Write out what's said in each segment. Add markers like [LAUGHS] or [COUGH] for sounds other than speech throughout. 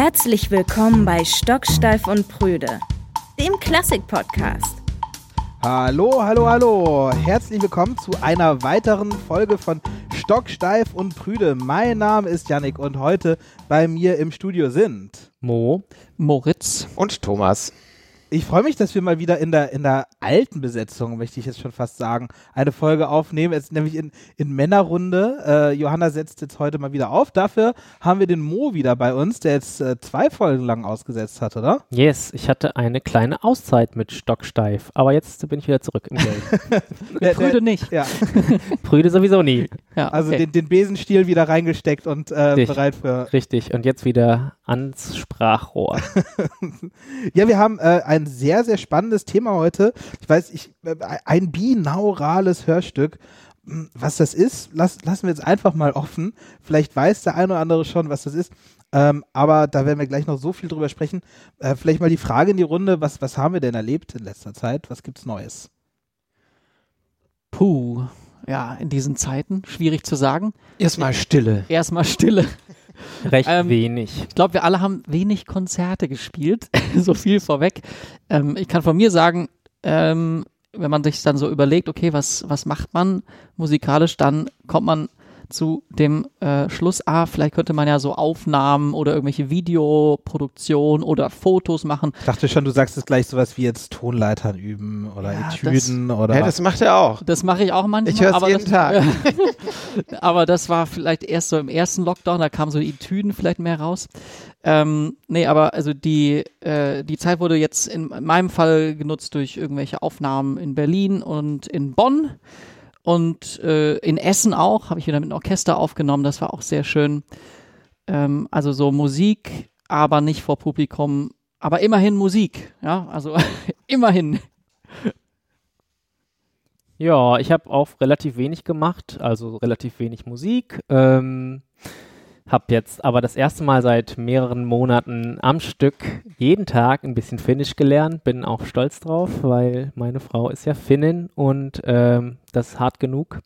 Herzlich willkommen bei Stocksteif und Prüde, dem Klassik-Podcast. Hallo, hallo, hallo. Herzlich willkommen zu einer weiteren Folge von Stocksteif und Prüde. Mein Name ist Yannick und heute bei mir im Studio sind Mo, Moritz und Thomas. Ich freue mich, dass wir mal wieder in der, in der alten Besetzung, möchte ich jetzt schon fast sagen, eine Folge aufnehmen. Jetzt nämlich in, in Männerrunde. Äh, Johanna setzt jetzt heute mal wieder auf. Dafür haben wir den Mo wieder bei uns, der jetzt äh, zwei Folgen lang ausgesetzt hat, oder? Yes, ich hatte eine kleine Auszeit mit Stocksteif, aber jetzt bin ich wieder zurück im Game. [LAUGHS] Prüde der- nicht. Ja, [LAUGHS] Prüde sowieso nie. Ja, also okay. den, den Besenstiel wieder reingesteckt und äh, bereit für. Richtig, und jetzt wieder ans Sprachrohr. [LAUGHS] Ja, wir haben äh, ein sehr, sehr spannendes Thema heute. Ich weiß, ich, äh, ein binaurales Hörstück. Hm, Was das ist, lass, lassen wir jetzt einfach mal offen. Vielleicht weiß der eine oder andere schon, was das ist. Ähm, aber da werden wir gleich noch so viel drüber sprechen. Äh, vielleicht mal die Frage in die Runde, was, was haben wir denn erlebt in letzter Zeit? Was gibt's Neues? Puh. Ja, in diesen Zeiten, schwierig zu sagen. Erstmal Stille. Erstmal Stille. Recht Ähm, wenig. Ich glaube, wir alle haben wenig Konzerte gespielt. [LAUGHS] so viel vorweg. Ähm, ich kann von mir sagen, ähm, wenn man sich dann so überlegt, okay, was, was macht man musikalisch, dann kommt man zu dem äh, Schluss, ah, vielleicht könnte man ja so Aufnahmen oder irgendwelche Videoproduktionen oder Fotos machen. Ich dachte schon, du sagst es gleich sowas wie jetzt Tonleitern üben oder Ja, Etüden oder. Ja, das macht er auch. Das mache ich auch manchmal. Ich hör's aber jeden das, Tag. [LAUGHS] aber das war vielleicht erst so im ersten Lockdown, da kamen so die Tüden vielleicht mehr raus. Ähm, nee, aber also die, äh, die Zeit wurde jetzt in meinem Fall genutzt durch irgendwelche Aufnahmen in Berlin und in Bonn. Und äh, in Essen auch, habe ich wieder mit einem Orchester aufgenommen, das war auch sehr schön. Ähm, also so Musik, aber nicht vor Publikum, aber immerhin Musik, ja, also [LAUGHS] immerhin. Ja, ich habe auch relativ wenig gemacht, also relativ wenig Musik. Ähm, hab jetzt aber das erste Mal seit mehreren Monaten am Stück jeden Tag ein bisschen Finnisch gelernt. Bin auch stolz drauf, weil meine Frau ist ja Finnin und ähm, das ist hart genug.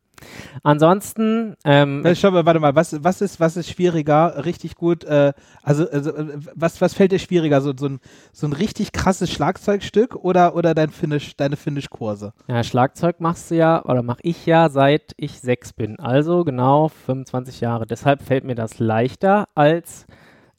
Ansonsten, ähm, Na, schau mal, warte mal, was, was, ist, was ist schwieriger, richtig gut, äh, also, also äh, was, was fällt dir schwieriger, so, so, ein, so ein richtig krasses Schlagzeugstück oder, oder dein Finnisch, deine Finnisch-Kurse? Ja, Schlagzeug machst du ja, oder mache ich ja, seit ich sechs bin. Also genau 25 Jahre. Deshalb fällt mir das leichter, als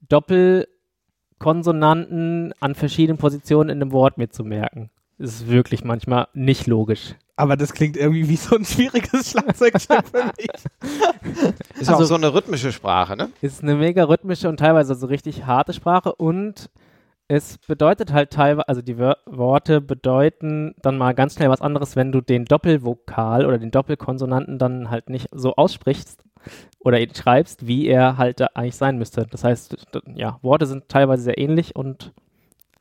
Doppelkonsonanten an verschiedenen Positionen in einem Wort mir zu merken. Das ist wirklich manchmal nicht logisch. Aber das klingt irgendwie wie so ein schwieriges Schlagzeugstück für mich. [LAUGHS] Ist Also- auch so eine rhythmische Sprache, ne? Ist eine mega rhythmische und teilweise so richtig harte Sprache und es bedeutet halt teilweise, also die Wör Worte bedeuten dann mal ganz schnell was anderes, wenn du den Doppelvokal oder den Doppelkonsonanten dann halt nicht so aussprichst oder ihn schreibst, wie er halt da eigentlich sein müsste. Das heißt, ja, Worte sind teilweise sehr ähnlich und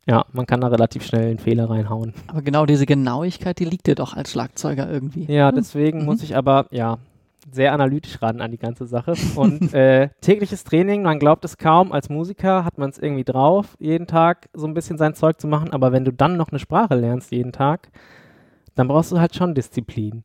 ja, man kann da relativ schnell einen Fehler reinhauen. Aber genau diese Genauigkeit, die liegt dir doch als Schlagzeuger irgendwie. Ja, deswegen Mhm. muss ich aber, ja, sehr analytisch ran an die ganze Sache. Und [LAUGHS] äh, tägliches Training, man glaubt es kaum, als Musiker hat man es irgendwie drauf, jeden Tag so ein bisschen sein Zeug zu machen, aber wenn du dann noch eine Sprache lernst jeden Tag, dann brauchst du halt schon Disziplin.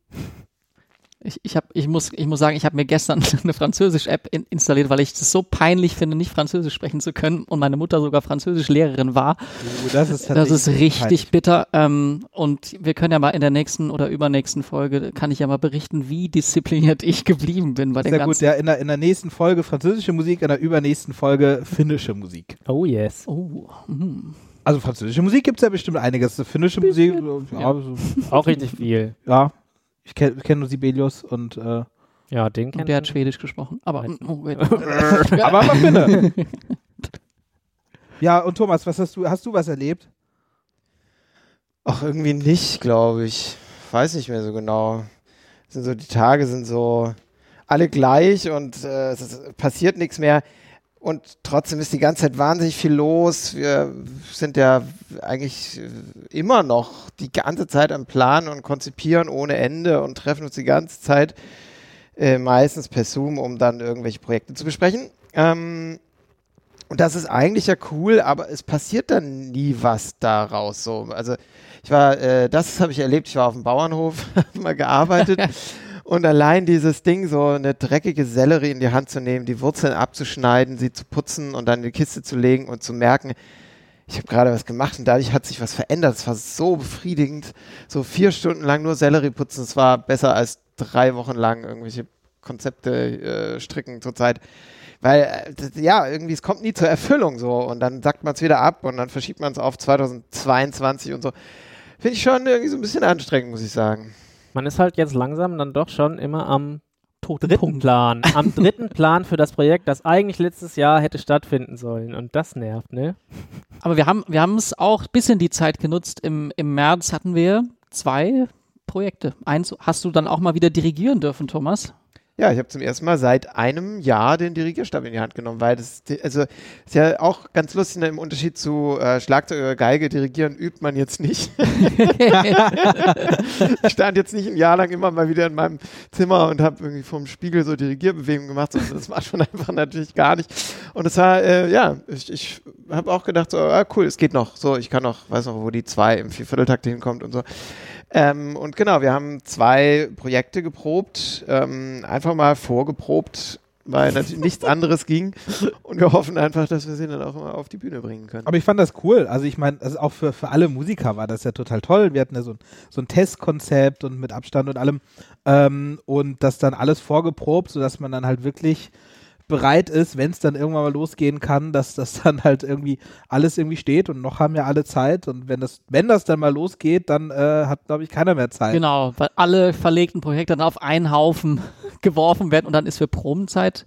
Ich, ich, hab, ich, muss, ich muss sagen, ich habe mir gestern [LAUGHS] eine Französisch-App in, installiert, weil ich es so peinlich finde, nicht Französisch sprechen zu können und meine Mutter sogar Französischlehrerin war. Uh, das ist, Das ist richtig peinlich. bitter. Ähm, und wir können ja mal in der nächsten oder übernächsten Folge, kann ich ja mal berichten, wie diszipliniert ich geblieben bin bei den Sehr gut, ganzen. ja, in der, in der nächsten Folge französische Musik, in der übernächsten Folge finnische Musik. Oh yes. Oh, hm. Also französische Musik gibt es ja bestimmt einiges. Finnische Musik, ja, Ja. so, Auch richtig viel. ja. Ich kenne kenn nur Sibelius und äh, Ja, den kennt der hat Schwedisch gesprochen. Aber, oh, [LAUGHS] aber aber Finne. [LAUGHS] ja, und Thomas, was hast du, hast du was erlebt? Ach, irgendwie nicht, glaube ich. Weiß nicht mehr so genau. Sind so, die Tage sind so alle gleich und äh, es ist, passiert nichts mehr. Und trotzdem ist die ganze Zeit wahnsinnig viel los. Wir sind ja eigentlich äh, immer noch die ganze Zeit am Planen und konzipieren ohne Ende und treffen uns die ganze Zeit äh, meistens per Zoom, um dann irgendwelche Projekte zu besprechen. Ähm, und das ist eigentlich ja cool, aber es passiert dann nie was daraus. So, also ich war, äh, das habe ich erlebt. Ich war auf dem Bauernhof, [LAUGHS] hab mal gearbeitet [LAUGHS] Und allein dieses Ding, so eine dreckige Sellerie in die Hand zu nehmen, die Wurzeln abzuschneiden, sie zu putzen und dann in die Kiste zu legen und zu merken, ich habe gerade was gemacht und dadurch hat sich was verändert. Es war so befriedigend. So vier Stunden lang nur Sellerie putzen, es war besser als drei Wochen lang irgendwelche Konzepte äh, stricken zurzeit. Weil, äh, ja, irgendwie, es kommt nie zur Erfüllung so und dann sagt man es wieder ab und dann verschiebt man es auf 2022 und so. Finde ich schon irgendwie so ein bisschen anstrengend, muss ich sagen. Man ist halt jetzt langsam dann doch schon immer am dritten Plan. Am [LAUGHS] dritten Plan für das Projekt, das eigentlich letztes Jahr hätte stattfinden sollen. Und das nervt, ne? Aber wir haben wir es auch ein bisschen die Zeit genutzt. Im, Im März hatten wir zwei Projekte. Eins hast du dann auch mal wieder dirigieren dürfen, Thomas. Ja, ich habe zum ersten Mal seit einem Jahr den Dirigierstab in die Hand genommen, weil das, also ist ja auch ganz lustig, ne, im Unterschied zu äh, Schlagzeug oder Geige, dirigieren übt man jetzt nicht. [LAUGHS] [LAUGHS] ich stand jetzt nicht ein Jahr lang immer mal wieder in meinem Zimmer und habe irgendwie vom Spiegel so Dirigierbewegungen gemacht, sondern das macht man [LAUGHS] einfach natürlich gar nicht. Und es war, äh, ja, ich, ich habe auch gedacht, so, ah, cool, es geht noch, so, ich kann noch, weiß noch, wo die zwei im Viervierteltakt hinkommt und so. Ähm, und genau, wir haben zwei Projekte geprobt, ähm, einfach mal vorgeprobt, weil natürlich [LAUGHS] nichts anderes ging. Und wir hoffen einfach, dass wir sie dann auch mal auf die Bühne bringen können. Aber ich fand das cool. Also ich meine, also auch für, für alle Musiker war das ja total toll. Wir hatten ja so ein, so ein Testkonzept und mit Abstand und allem. Ähm, und das dann alles vorgeprobt, sodass man dann halt wirklich bereit ist, wenn es dann irgendwann mal losgehen kann, dass das dann halt irgendwie alles irgendwie steht und noch haben ja alle Zeit und wenn das, wenn das dann mal losgeht, dann äh, hat, glaube ich, keiner mehr Zeit. Genau, weil alle verlegten Projekte dann auf einen Haufen [LAUGHS] geworfen werden und dann ist für Probenzeit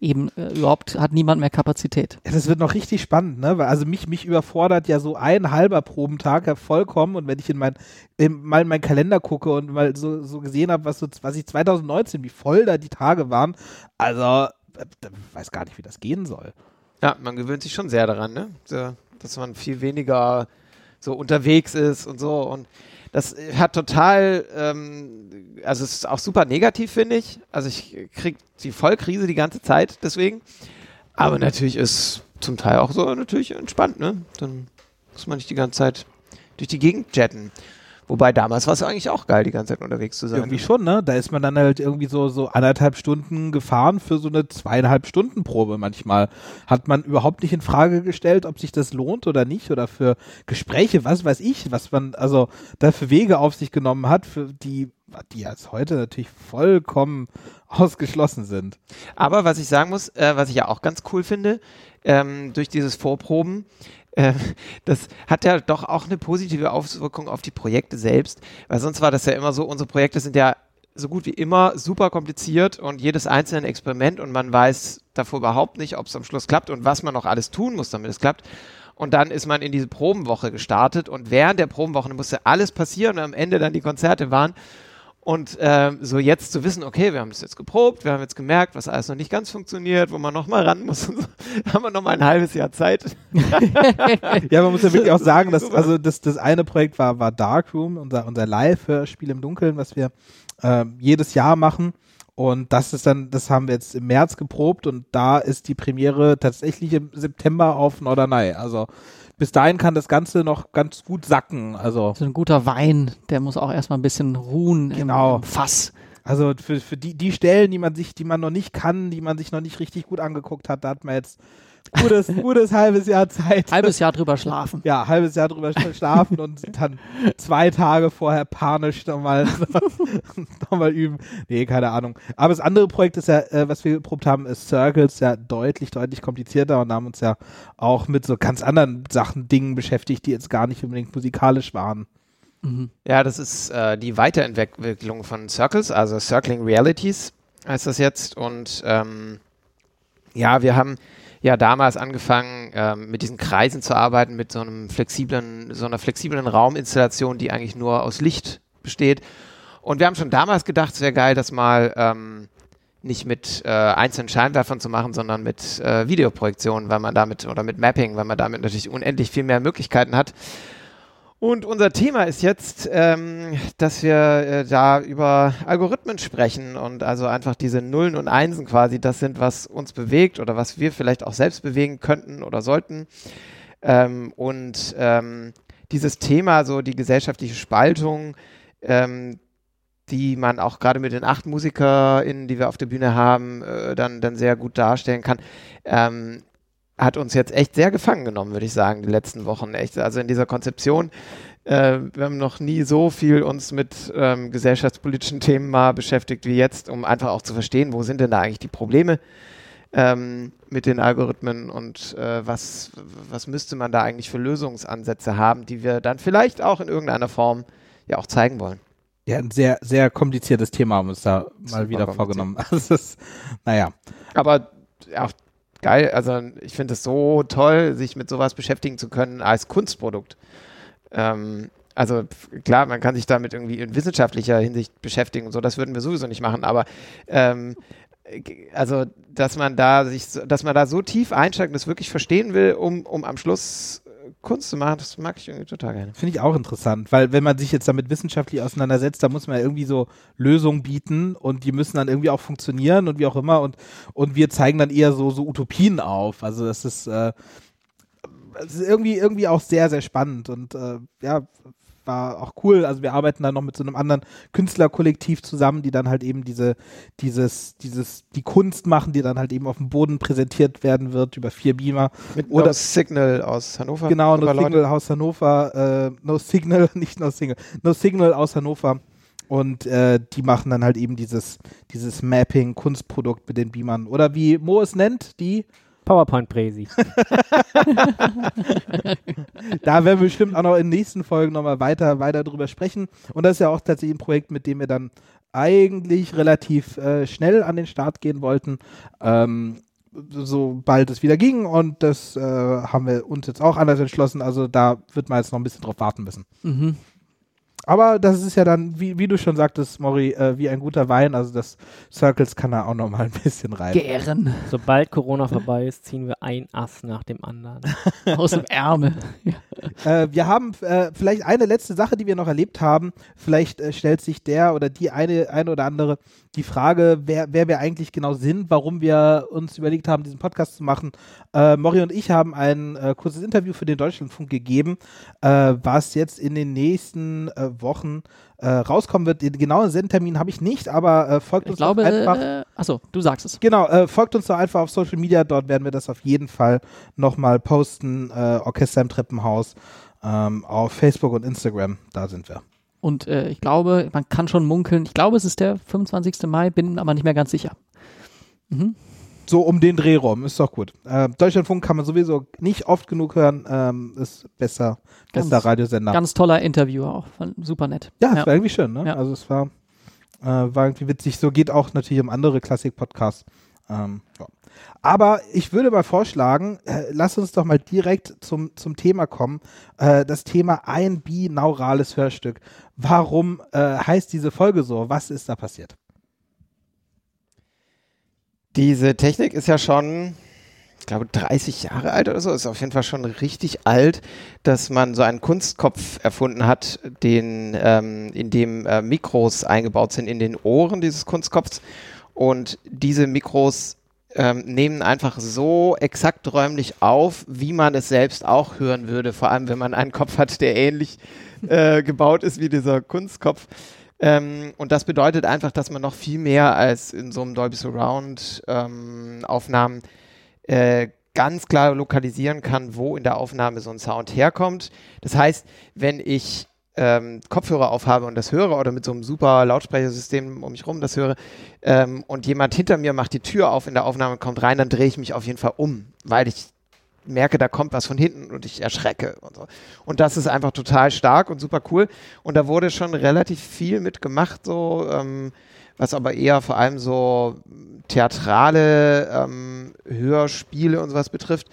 eben äh, überhaupt hat niemand mehr Kapazität. Ja, das wird noch richtig spannend, ne? Weil also mich, mich überfordert ja so ein halber Probentag ja vollkommen und wenn ich in mein, in, mal in meinen Kalender gucke und mal so, so gesehen habe, was so, was ich 2019, wie voll da die Tage waren, also weiß gar nicht, wie das gehen soll. Ja, man gewöhnt sich schon sehr daran, ne? Dass man viel weniger so unterwegs ist und so. Und das hat total, ähm, also es ist auch super negativ, finde ich. Also ich kriege die Vollkrise die ganze Zeit deswegen. Aber natürlich ist zum Teil auch so natürlich entspannt, ne? Dann muss man nicht die ganze Zeit durch die Gegend jetten. Wobei damals war es eigentlich auch geil, die ganze Zeit unterwegs zu sein. Irgendwie schon, ne? Da ist man dann halt irgendwie so, so anderthalb Stunden gefahren für so eine zweieinhalb Stunden Probe manchmal. Hat man überhaupt nicht in Frage gestellt, ob sich das lohnt oder nicht oder für Gespräche, was weiß ich, was man also da für Wege auf sich genommen hat, für die die jetzt heute natürlich vollkommen ausgeschlossen sind. Aber was ich sagen muss, äh, was ich ja auch ganz cool finde, ähm, durch dieses Vorproben, äh, das hat ja doch auch eine positive Auswirkung auf die Projekte selbst, weil sonst war das ja immer so, unsere Projekte sind ja so gut wie immer super kompliziert und jedes einzelne Experiment und man weiß davor überhaupt nicht, ob es am Schluss klappt und was man noch alles tun muss, damit es klappt. Und dann ist man in diese Probenwoche gestartet und während der Probenwoche musste alles passieren und am Ende dann die Konzerte waren. Und ähm, so jetzt zu wissen, okay, wir haben das jetzt geprobt, wir haben jetzt gemerkt, was alles noch nicht ganz funktioniert, wo man noch mal ran muss, so, [LAUGHS] haben wir noch mal ein halbes Jahr Zeit. [LAUGHS] ja, man muss ja wirklich auch sagen, dass [LAUGHS] also das, das eine Projekt war, war Darkroom, unser, unser Live-Hörspiel im Dunkeln, was wir äh, jedes Jahr machen. Und das ist dann, das haben wir jetzt im März geprobt und da ist die Premiere tatsächlich im September auf Norderney. Also bis dahin kann das Ganze noch ganz gut sacken. Also so ein guter Wein, der muss auch erstmal ein bisschen ruhen genau. im, Fass. Also für, für die, die Stellen, die man sich, die man noch nicht kann, die man sich noch nicht richtig gut angeguckt hat, da hat man jetzt gutes, gutes halbes Jahr Zeit. Halbes Jahr drüber schlafen. Ja, halbes Jahr drüber schlafen und dann zwei Tage vorher panisch nochmal [LAUGHS] noch mal üben. Nee, keine Ahnung. Aber das andere Projekt ist ja, äh, was wir geprobt haben, ist Circles, ja deutlich, deutlich komplizierter und haben uns ja auch mit so ganz anderen Sachen, Dingen beschäftigt, die jetzt gar nicht unbedingt musikalisch waren. Mhm. Ja, das ist äh, die Weiterentwicklung von Circles, also Circling Realities heißt das jetzt. Und ähm, ja, wir haben ja damals angefangen, ähm, mit diesen Kreisen zu arbeiten, mit so einem flexiblen, so einer flexiblen Rauminstallation, die eigentlich nur aus Licht besteht. Und wir haben schon damals gedacht, es wäre geil, das mal ähm, nicht mit äh, einzelnen Scheinwerfern zu machen, sondern mit äh, Videoprojektionen, weil man damit oder mit Mapping, weil man damit natürlich unendlich viel mehr Möglichkeiten hat. Und unser Thema ist jetzt, ähm, dass wir äh, da über Algorithmen sprechen und also einfach diese Nullen und Einsen quasi das sind, was uns bewegt oder was wir vielleicht auch selbst bewegen könnten oder sollten. Ähm, und ähm, dieses Thema, so die gesellschaftliche Spaltung, ähm, die man auch gerade mit den acht MusikerInnen, die wir auf der Bühne haben, äh, dann, dann sehr gut darstellen kann. Hat uns jetzt echt sehr gefangen genommen, würde ich sagen, die letzten Wochen. Echt, also in dieser Konzeption. Äh, wir haben noch nie so viel uns mit ähm, gesellschaftspolitischen Themen mal beschäftigt wie jetzt, um einfach auch zu verstehen, wo sind denn da eigentlich die Probleme ähm, mit den Algorithmen und äh, was, was müsste man da eigentlich für Lösungsansätze haben, die wir dann vielleicht auch in irgendeiner Form ja auch zeigen wollen. Ja, ein sehr, sehr kompliziertes Thema haben wir uns da mal wieder vorgenommen. [LAUGHS] Also ist, naja. Aber ja, geil, also ich finde es so toll, sich mit sowas beschäftigen zu können als Kunstprodukt. Ähm, also klar, man kann sich damit irgendwie in wissenschaftlicher Hinsicht beschäftigen und so, das würden wir sowieso nicht machen, aber ähm, also dass man da sich, dass man da so tief einsteigt und das wirklich verstehen will, um, um am Schluss Kunst zu machen, das mag ich irgendwie total gerne. Finde ich auch interessant, weil wenn man sich jetzt damit wissenschaftlich auseinandersetzt, da muss man ja irgendwie so Lösungen bieten und die müssen dann irgendwie auch funktionieren und wie auch immer und, und wir zeigen dann eher so, so Utopien auf. Also das ist, äh, das ist irgendwie, irgendwie auch sehr, sehr spannend und äh, ja, war auch cool. Also wir arbeiten dann noch mit so einem anderen Künstlerkollektiv zusammen, die dann halt eben diese, dieses, dieses, die Kunst machen, die dann halt eben auf dem Boden präsentiert werden wird über vier Beamer. Mit Oder no Signal aus Hannover. Genau, No Signal aus Hannover, äh, No Signal, [LAUGHS] nicht No Signal, No Signal aus Hannover. Und äh, die machen dann halt eben dieses, dieses Mapping, Kunstprodukt mit den Beamern. Oder wie Mo es nennt, die PowerPoint-Präsi. [LAUGHS] da werden wir bestimmt auch noch in den nächsten Folgen nochmal weiter, weiter drüber sprechen. Und das ist ja auch tatsächlich ein Projekt, mit dem wir dann eigentlich relativ äh, schnell an den Start gehen wollten. Ähm, sobald es wieder ging und das äh, haben wir uns jetzt auch anders entschlossen. Also da wird man jetzt noch ein bisschen drauf warten müssen. Mhm. Aber das ist ja dann, wie, wie du schon sagtest, Mori, äh, wie ein guter Wein. Also das Circles kann da auch noch mal ein bisschen rein. Gären. Sobald Corona vorbei ist, ziehen wir ein Ass nach dem anderen. [LAUGHS] Aus dem Ärmel. Äh, wir haben äh, vielleicht eine letzte Sache, die wir noch erlebt haben. Vielleicht äh, stellt sich der oder die eine, eine oder andere die Frage, wer, wer wir eigentlich genau sind, warum wir uns überlegt haben, diesen Podcast zu machen. Äh, Mori und ich haben ein äh, kurzes Interview für den Deutschlandfunk gegeben, äh, was jetzt in den nächsten äh, Wochen äh, rauskommen wird. Den genauen Sendtermin habe ich nicht, aber äh, folgt ich uns glaube, doch einfach. Äh, achso, du sagst es. Genau, folgt uns doch einfach auf Social Media, dort werden wir das auf jeden Fall nochmal posten. Orchester im Treppenhaus ähm, auf Facebook und Instagram, da sind wir. Und äh, ich glaube, man kann schon munkeln. Ich glaube, es ist der 25. Mai, bin aber nicht mehr ganz sicher. Mhm. So um den Dreh rum, ist doch gut. Äh, Deutschlandfunk kann man sowieso nicht oft genug hören, ähm, ist besser, bester ganz, Radiosender. Ganz toller Interviewer auch, super nett. Ja, es ja. war irgendwie schön, ne? Ja. Also es war, äh, war irgendwie witzig. So geht auch natürlich um andere Klassik-Podcasts. Ähm, ja. Aber ich würde mal vorschlagen, äh, lass uns doch mal direkt zum, zum Thema kommen. Äh, das Thema ein binaurales Hörstück. Warum äh, heißt diese Folge so? Was ist da passiert? Diese Technik ist ja schon, ich glaube, 30 Jahre alt oder so. Ist auf jeden Fall schon richtig alt, dass man so einen Kunstkopf erfunden hat, den, ähm, in dem äh, Mikros eingebaut sind in den Ohren dieses Kunstkopfs. Und diese Mikros ähm, nehmen einfach so exakt räumlich auf, wie man es selbst auch hören würde, vor allem wenn man einen Kopf hat, der ähnlich äh, gebaut ist wie dieser Kunstkopf. Ähm, und das bedeutet einfach, dass man noch viel mehr als in so einem Dolby Surround ähm, Aufnahmen äh, ganz klar lokalisieren kann, wo in der Aufnahme so ein Sound herkommt. Das heißt, wenn ich ähm, Kopfhörer aufhabe und das höre oder mit so einem super Lautsprechersystem um mich rum das höre ähm, und jemand hinter mir macht die Tür auf in der Aufnahme kommt rein, dann drehe ich mich auf jeden Fall um, weil ich merke, da kommt was von hinten und ich erschrecke und so. Und das ist einfach total stark und super cool. Und da wurde schon relativ viel mitgemacht, so, ähm, was aber eher vor allem so theatrale ähm, Hörspiele und sowas betrifft.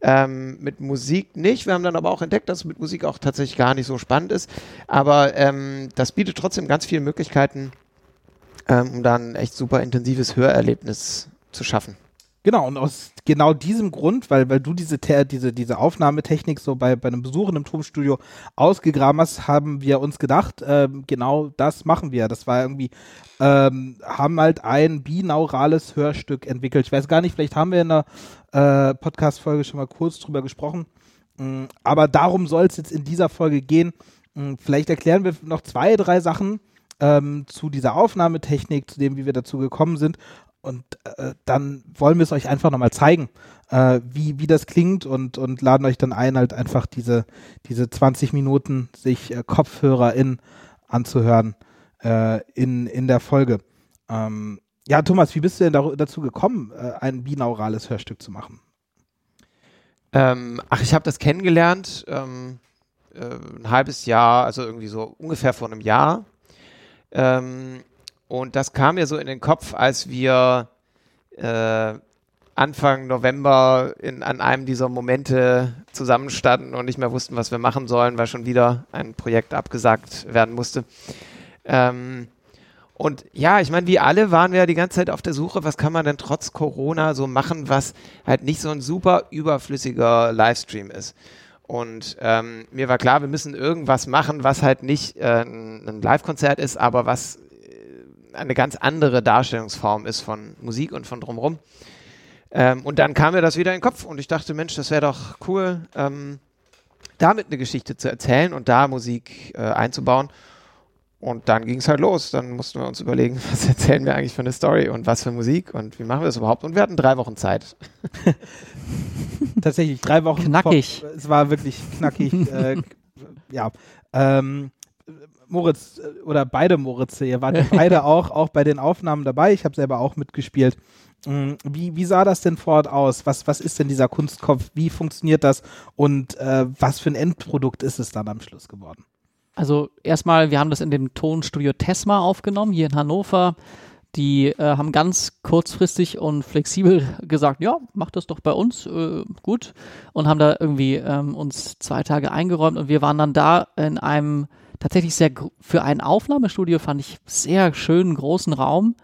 Ähm, mit Musik nicht. Wir haben dann aber auch entdeckt, dass es mit Musik auch tatsächlich gar nicht so spannend ist. Aber ähm, das bietet trotzdem ganz viele Möglichkeiten, ähm, um dann echt super intensives Hörerlebnis zu schaffen. Genau, und aus genau diesem Grund, weil, weil du diese, diese, diese Aufnahmetechnik so bei, bei einem Besuch in einem Tonstudio ausgegraben hast, haben wir uns gedacht, ähm, genau das machen wir. Das war irgendwie, ähm, haben halt ein binaurales Hörstück entwickelt. Ich weiß gar nicht, vielleicht haben wir in einer äh, Podcast-Folge schon mal kurz drüber gesprochen. Ähm, aber darum soll es jetzt in dieser Folge gehen. Ähm, vielleicht erklären wir noch zwei, drei Sachen, ähm, zu dieser Aufnahmetechnik, zu dem, wie wir dazu gekommen sind. Und äh, dann wollen wir es euch einfach nochmal zeigen, äh, wie, wie das klingt und, und laden euch dann ein, halt einfach diese, diese 20 Minuten sich äh, Kopfhörer in anzuhören äh, in, in der Folge. Ähm, ja, Thomas, wie bist du denn da, dazu gekommen, äh, ein binaurales Hörstück zu machen? Ähm, ach, ich habe das kennengelernt, ähm, äh, ein halbes Jahr, also irgendwie so ungefähr vor einem Jahr. Ähm, und das kam mir so in den Kopf, als wir äh, Anfang November in, an einem dieser Momente zusammenstanden und nicht mehr wussten, was wir machen sollen, weil schon wieder ein Projekt abgesagt werden musste. Ähm, und ja, ich meine, wie alle waren wir ja die ganze Zeit auf der Suche, was kann man denn trotz Corona so machen, was halt nicht so ein super überflüssiger Livestream ist. Und ähm, mir war klar, wir müssen irgendwas machen, was halt nicht äh, ein, Live-Konzert ist, aber was eine ganz andere Darstellungsform ist von Musik und von drumherum. Ähm, und dann kam mir das wieder in den Kopf und ich dachte, Mensch, das wäre doch cool, ähm, damit eine Geschichte zu erzählen und da Musik äh, einzubauen. Und dann ging es halt los. Dann mussten wir uns überlegen, [LAUGHS] was erzählen wir eigentlich für eine Story und was für Musik und wie machen wir das überhaupt. Und wir hatten drei Wochen Zeit. [LAUGHS] Tatsächlich, drei Wochen. Knackig. Vor, es war wirklich knackig. [LAUGHS] äh, ja. Ähm, Moritz äh, oder beide Moritze, ihr wart ja beide [LAUGHS] auch, auch bei den Aufnahmen dabei. Ich habe selber auch mitgespielt. Mm, wie, wie sah das denn vor Ort aus? Was, was ist denn dieser Kunstkopf? Wie funktioniert das? Und äh, was für ein Endprodukt ist es dann am Schluss geworden? Also erstmal, wir haben das in dem Tonstudio Tesma aufgenommen, hier in Hannover. Die äh, haben ganz kurzfristig und flexibel gesagt, ja, mach das doch bei uns, äh, gut. Und haben da irgendwie ähm, uns zwei Tage eingeräumt und wir waren dann da in einem tatsächlich sehr, für ein Aufnahmestudio fand ich sehr schönen großen Raum.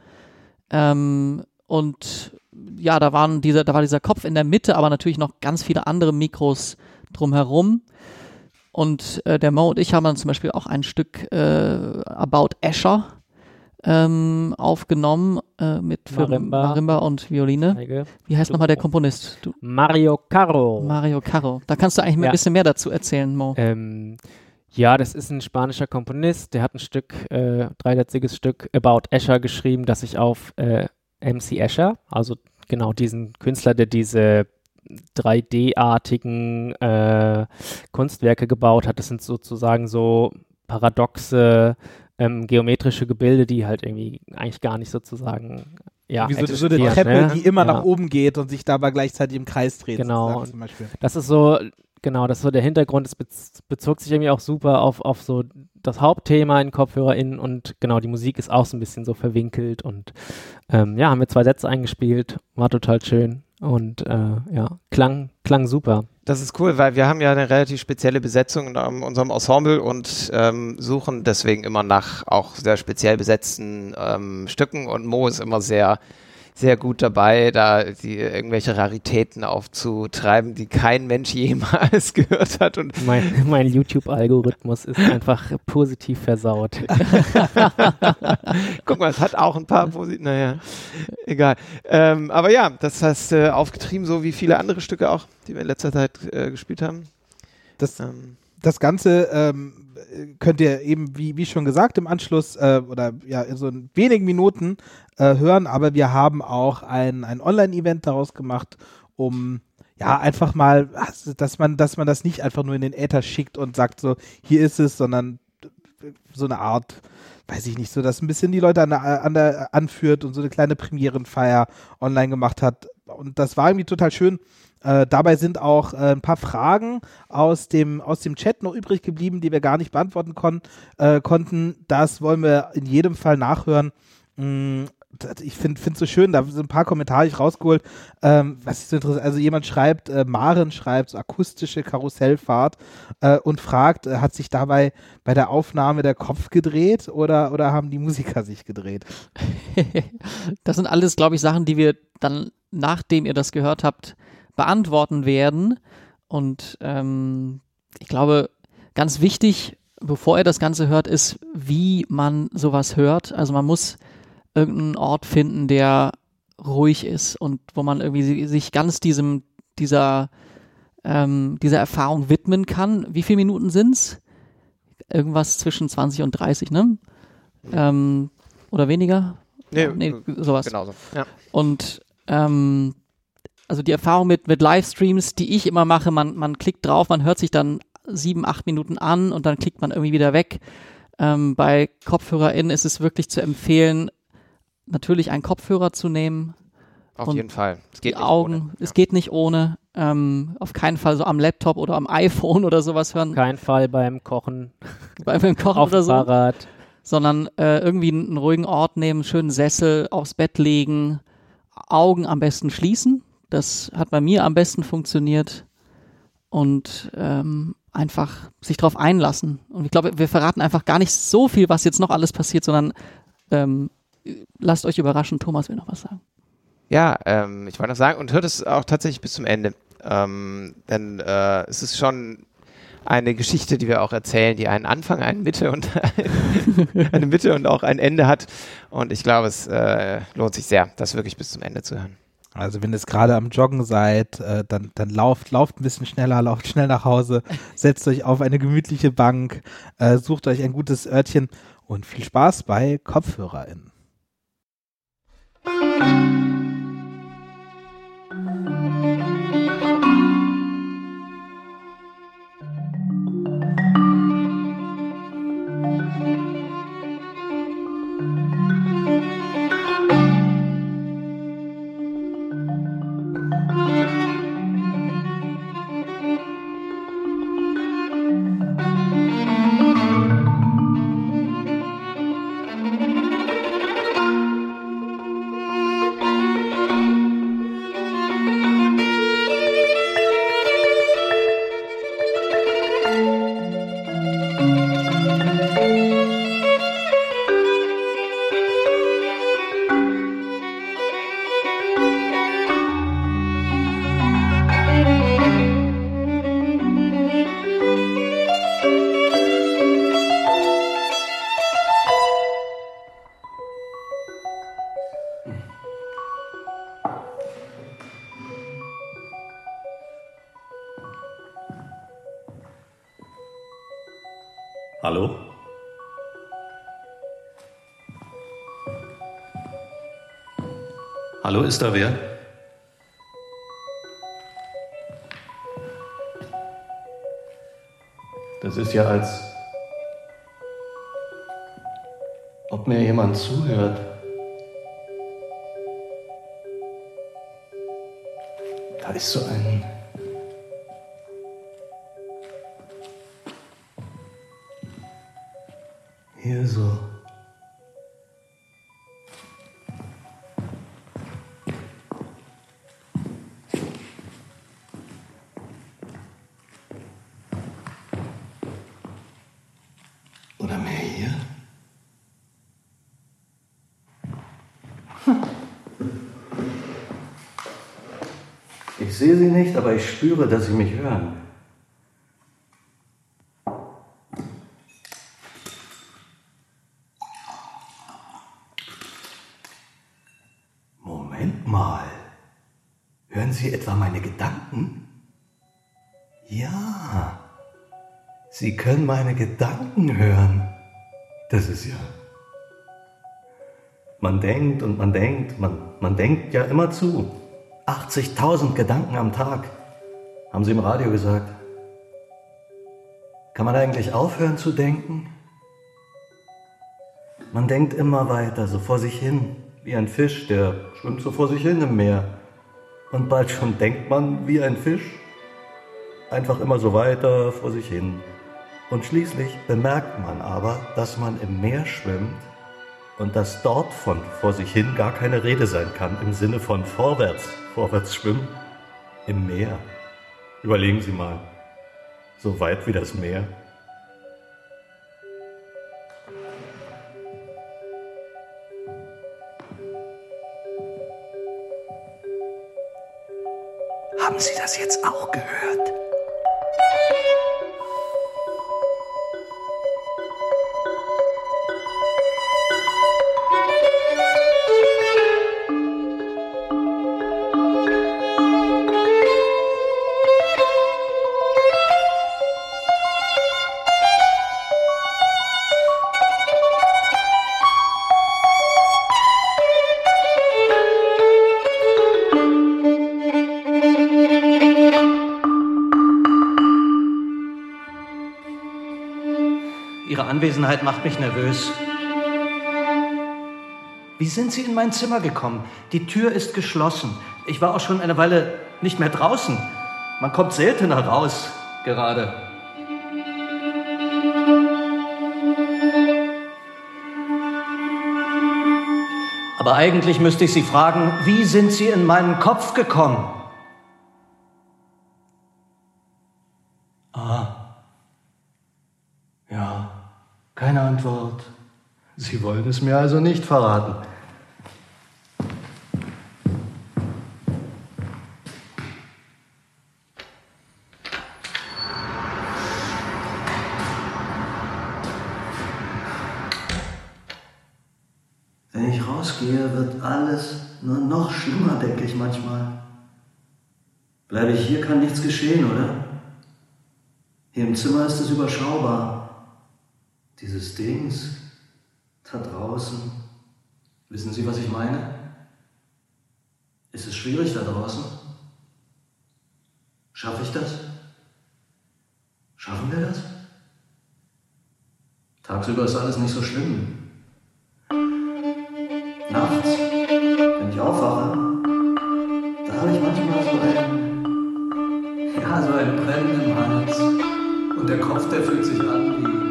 Ähm, und ja, da waren diese, da war dieser Kopf in der Mitte, aber natürlich noch ganz viele andere Mikros drumherum. Und äh, der Mo und ich haben dann zum Beispiel auch ein Stück äh, About Escher ähm, aufgenommen äh, mit für Marimba. Marimba und Violine. Wie heißt nochmal der Komponist? Du, Mario Caro. Mario Caro. Da kannst du eigentlich Ja. ein bisschen mehr dazu erzählen, Mo. Ähm, ja, das ist ein spanischer Komponist. Der hat ein Stück, äh, dreisätziges Stück About Escher geschrieben, das sich auf äh, MC Escher, also genau diesen Künstler, der diese 3D-artigen äh, Kunstwerke gebaut hat. Das sind sozusagen so paradoxe ähm, geometrische Gebilde, die halt irgendwie eigentlich gar nicht sozusagen ja, Wie so, so eine Treppe, ne? die immer ja. nach oben geht und sich dabei gleichzeitig im Kreis dreht. Genau. Das ist so, genau, das ist so der Hintergrund. Es bez bezog sich irgendwie auch super auf, auf so das Hauptthema in KopfhörerInnen und genau, die Musik ist auch so ein bisschen so verwinkelt und ähm, ja, haben wir zwei Sätze eingespielt, war total schön und äh, ja, klang, klang super. Das ist cool, weil wir haben ja eine relativ spezielle Besetzung in unserem Ensemble und ähm, suchen deswegen immer nach auch sehr speziell besetzten ähm, Stücken und Mo ist immer sehr sehr gut dabei, da die irgendwelche Raritäten aufzutreiben, die kein Mensch jemals [LAUGHS] gehört hat und Mein, mein YouTube-Algorithmus ist einfach positiv versaut. [LAUGHS] Guck mal, es hat auch ein paar Posit, naja, egal. Ähm, aber ja, das hast äh, aufgetrieben, so wie viele andere Stücke auch, die wir in letzter Zeit äh, gespielt haben. Das, Ähm, das Ganze ähm, könnt ihr eben, wie, wie schon gesagt, im Anschluss äh, oder ja, in so wenigen Minuten äh, hören, aber wir haben auch ein, ein Online-Event daraus gemacht, um ja einfach mal, dass man, dass man das nicht einfach nur in den Äther schickt und sagt so, hier ist es, sondern so eine Art, weiß ich nicht, so dass ein bisschen die Leute an der, an der anführt und so eine kleine Premierenfeier online gemacht hat. Und das war irgendwie total schön. Äh, dabei sind auch äh, ein paar Fragen aus dem, aus dem Chat noch übrig geblieben, die wir gar nicht beantworten kon äh, konnten. Das wollen wir in jedem Fall nachhören. Mm, ich finde es so schön, da sind ein paar Kommentare ich rausgeholt. Ähm, was ich so interessant, also jemand schreibt, äh, Maren schreibt, so akustische Karussellfahrt äh, und fragt, äh, hat sich dabei bei der Aufnahme der Kopf gedreht oder, oder haben die Musiker sich gedreht? [LAUGHS] das sind alles, glaube ich, Sachen, die wir dann, nachdem ihr das gehört habt, beantworten werden. Und ähm, ich glaube, ganz wichtig, bevor ihr das Ganze hört, ist, wie man sowas hört. Also man muss irgendeinen Ort finden, der ruhig ist und wo man irgendwie si- sich ganz diesem, dieser, ähm, dieser Erfahrung widmen kann. Wie viele Minuten sind's? Irgendwas zwischen 20 und 30, ne? Ähm, oder weniger? Nee, Nee, sowas. genauso. Ja. Und ähm, also die Erfahrung mit, mit Livestreams, die ich immer mache, man, man klickt drauf, man hört sich dann sieben, acht Minuten an und dann klickt man irgendwie wieder weg. Ähm, bei KopfhörerInnen ist es wirklich zu empfehlen, natürlich einen Kopfhörer zu nehmen, Auf jeden Fall. Es geht die nicht Augen, ohne. es geht nicht ohne. Ähm, auf keinen Fall so am Laptop oder am iPhone oder sowas hören, Kein Fall beim Kochen, [LAUGHS] beim Kochen auf oder so. Fahrrad. sondern äh, irgendwie einen, ruhigen Ort nehmen, einen schönen Sessel aufs Bett legen, Augen am besten schließen. Das hat bei mir am besten funktioniert und ähm, einfach sich darauf einlassen. Und ich glaube, wir verraten einfach gar nicht so viel, was jetzt noch alles passiert, sondern ähm, lasst euch überraschen. Thomas will noch was sagen. Ja, ähm, ich wollte noch sagen, und hört es auch tatsächlich bis zum Ende. Ähm, denn äh, es ist schon eine Geschichte, die wir auch erzählen, die einen Anfang, eine Mitte und [LAUGHS] eine Mitte und auch ein Ende hat. Und ich glaube, es äh, lohnt sich sehr, das wirklich bis zum Ende zu hören. Also wenn ihr gerade am Joggen seid, äh, dann, dann lauft, lauft ein bisschen schneller, lauft schnell nach Hause, [LAUGHS] setzt euch auf eine gemütliche Bank, äh, sucht euch ein gutes Örtchen und viel Spaß bei KopfhörerInnen. thank you ist da wer? Das ist ja als ob mir jemand zuhört. Da ist so ein Hier so. Ich spüre, dass sie mich hören. Moment mal. Hören Sie etwa meine Gedanken? Ja. Sie können meine Gedanken hören. Das ist ja. Man denkt und man denkt, man, man denkt ja immer zu. 80.000 Gedanken am Tag, haben Sie im Radio gesagt. Kann man eigentlich aufhören zu denken? Man denkt immer weiter, so vor sich hin, wie ein Fisch, der schwimmt so vor sich hin im Meer. Und bald schon denkt man wie ein Fisch, einfach immer so weiter vor sich hin. Und schließlich bemerkt man aber, dass man im Meer schwimmt und dass dort von vor sich hin gar keine Rede sein kann im Sinne von vorwärts, vorwärts schwimmen im Meer. Überlegen Sie mal, so weit wie das Meer. Haben Sie das jetzt auch gehört? Anwesenheit macht mich nervös. Wie sind Sie in mein Zimmer gekommen? Die Tür ist geschlossen. Ich war auch schon eine Weile nicht mehr draußen. Man kommt seltener raus, gerade. Aber eigentlich müsste ich Sie fragen, wie sind Sie in meinen Kopf gekommen? Ah. Ja, keine Antwort. Sie wollen es mir also nicht verraten. Wenn ich rausgehe, wird alles nur noch schlimmer, denke ich manchmal. Bleibe ich hier, kann nichts geschehen, oder? Hier im Zimmer ist es überschaubar. Dieses Dings da draußen. Wissen Sie, was ich meine? Ist es schwierig da draußen? Schaffe ich das? Schaffen wir das? Tagsüber ist alles nicht so schlimm. Nachts, wenn ich aufwache, da habe ich manchmal so ein, ja, so ein Brennen im Hals. Und der Kopf, der fühlt sich an wie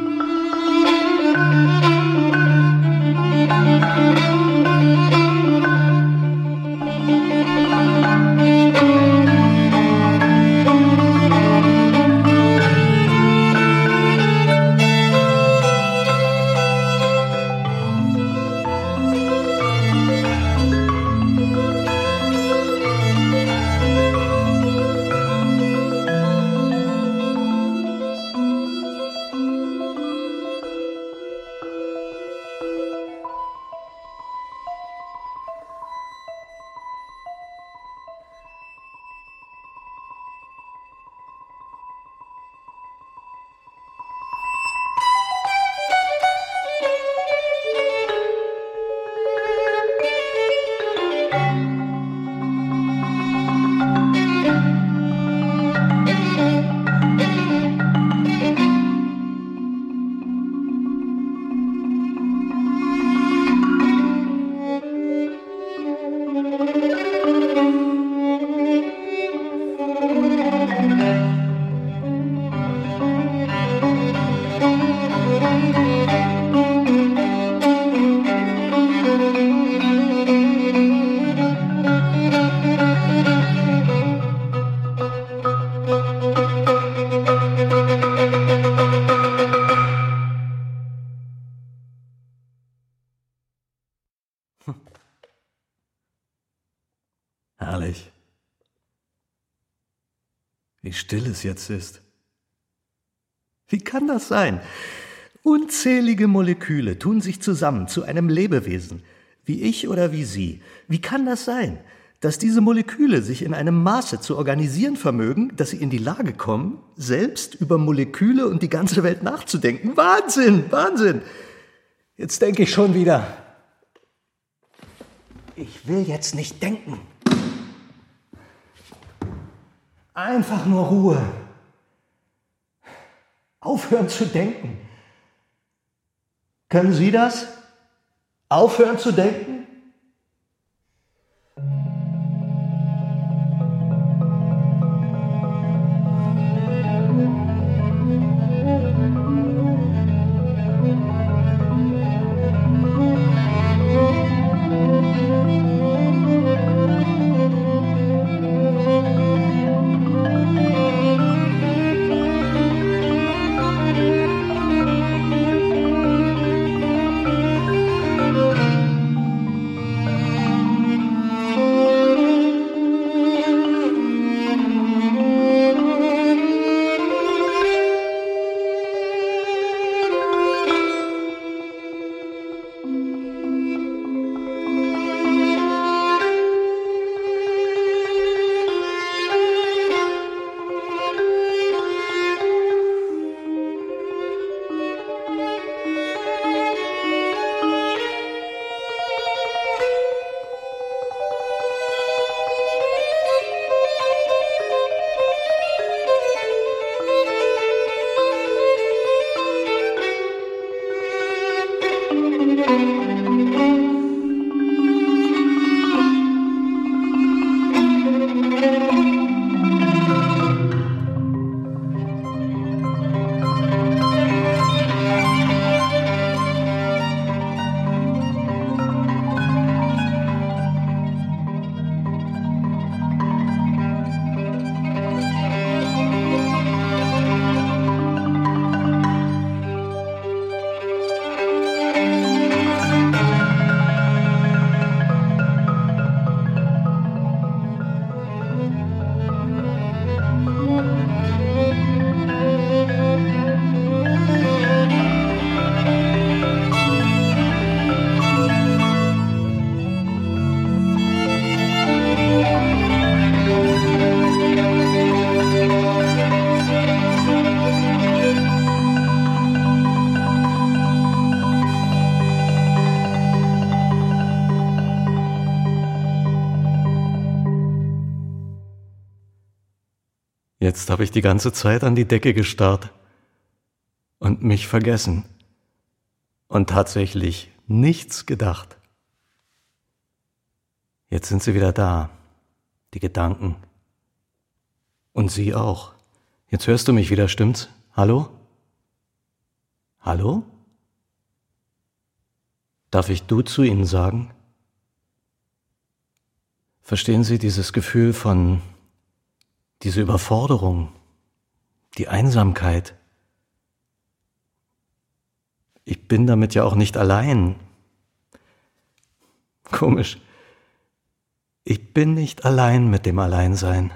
Thank you. Jetzt ist. Wie kann das sein? Unzählige Moleküle tun sich zusammen zu einem Lebewesen, wie ich oder wie Sie. Wie kann das sein, dass diese Moleküle sich in einem Maße zu organisieren vermögen, dass sie in die Lage kommen, selbst über Moleküle und die ganze Welt nachzudenken? Wahnsinn, Wahnsinn! Jetzt denke ich schon wieder. Ich will jetzt nicht denken. Einfach nur Ruhe. Aufhören zu denken. Können Sie das? Aufhören zu denken? Die ganze Zeit an die Decke gestarrt und mich vergessen und tatsächlich nichts gedacht. Jetzt sind sie wieder da, die Gedanken. Und sie auch. Jetzt hörst du mich wieder, stimmt's? Hallo? Hallo? Darf ich du zu ihnen sagen? Verstehen Sie dieses Gefühl von, diese Überforderung, die Einsamkeit? Ich bin damit ja auch nicht allein. Komisch. Ich bin nicht allein mit dem Alleinsein.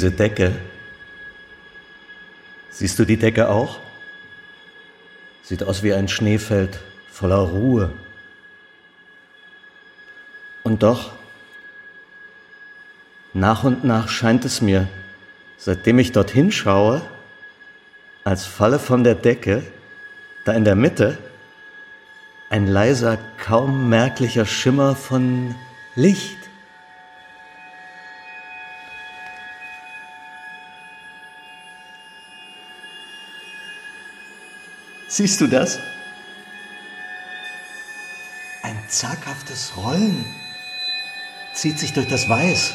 Diese Decke. Siehst du die Decke auch? Sieht aus wie ein Schneefeld voller Ruhe. Und doch, nach und nach scheint es mir, seitdem ich dorthin schaue, als falle von der Decke, da in der Mitte, ein leiser, kaum merklicher Schimmer von Licht. Siehst du das? Ein zaghaftes Rollen zieht sich durch das Weiß.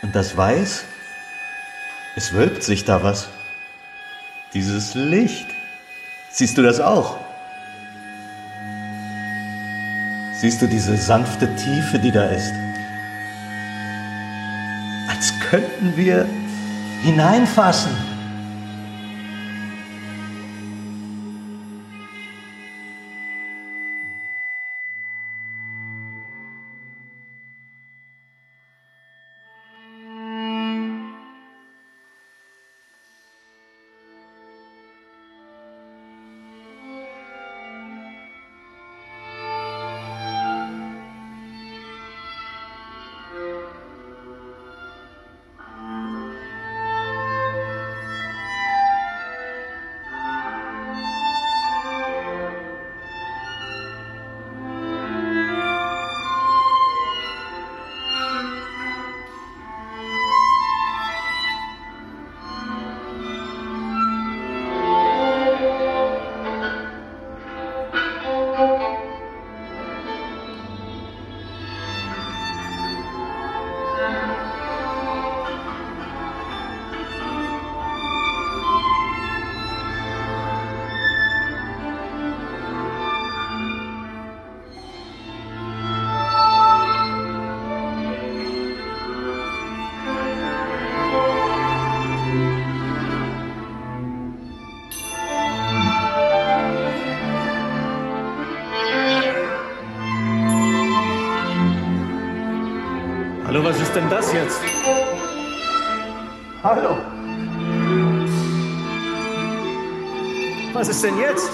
Und das Weiß, es wölbt sich da was. Dieses Licht. Siehst du das auch? Siehst du diese sanfte Tiefe, die da ist? Als könnten wir hineinfassen. Denn das jetzt? Hallo. Was ist denn jetzt?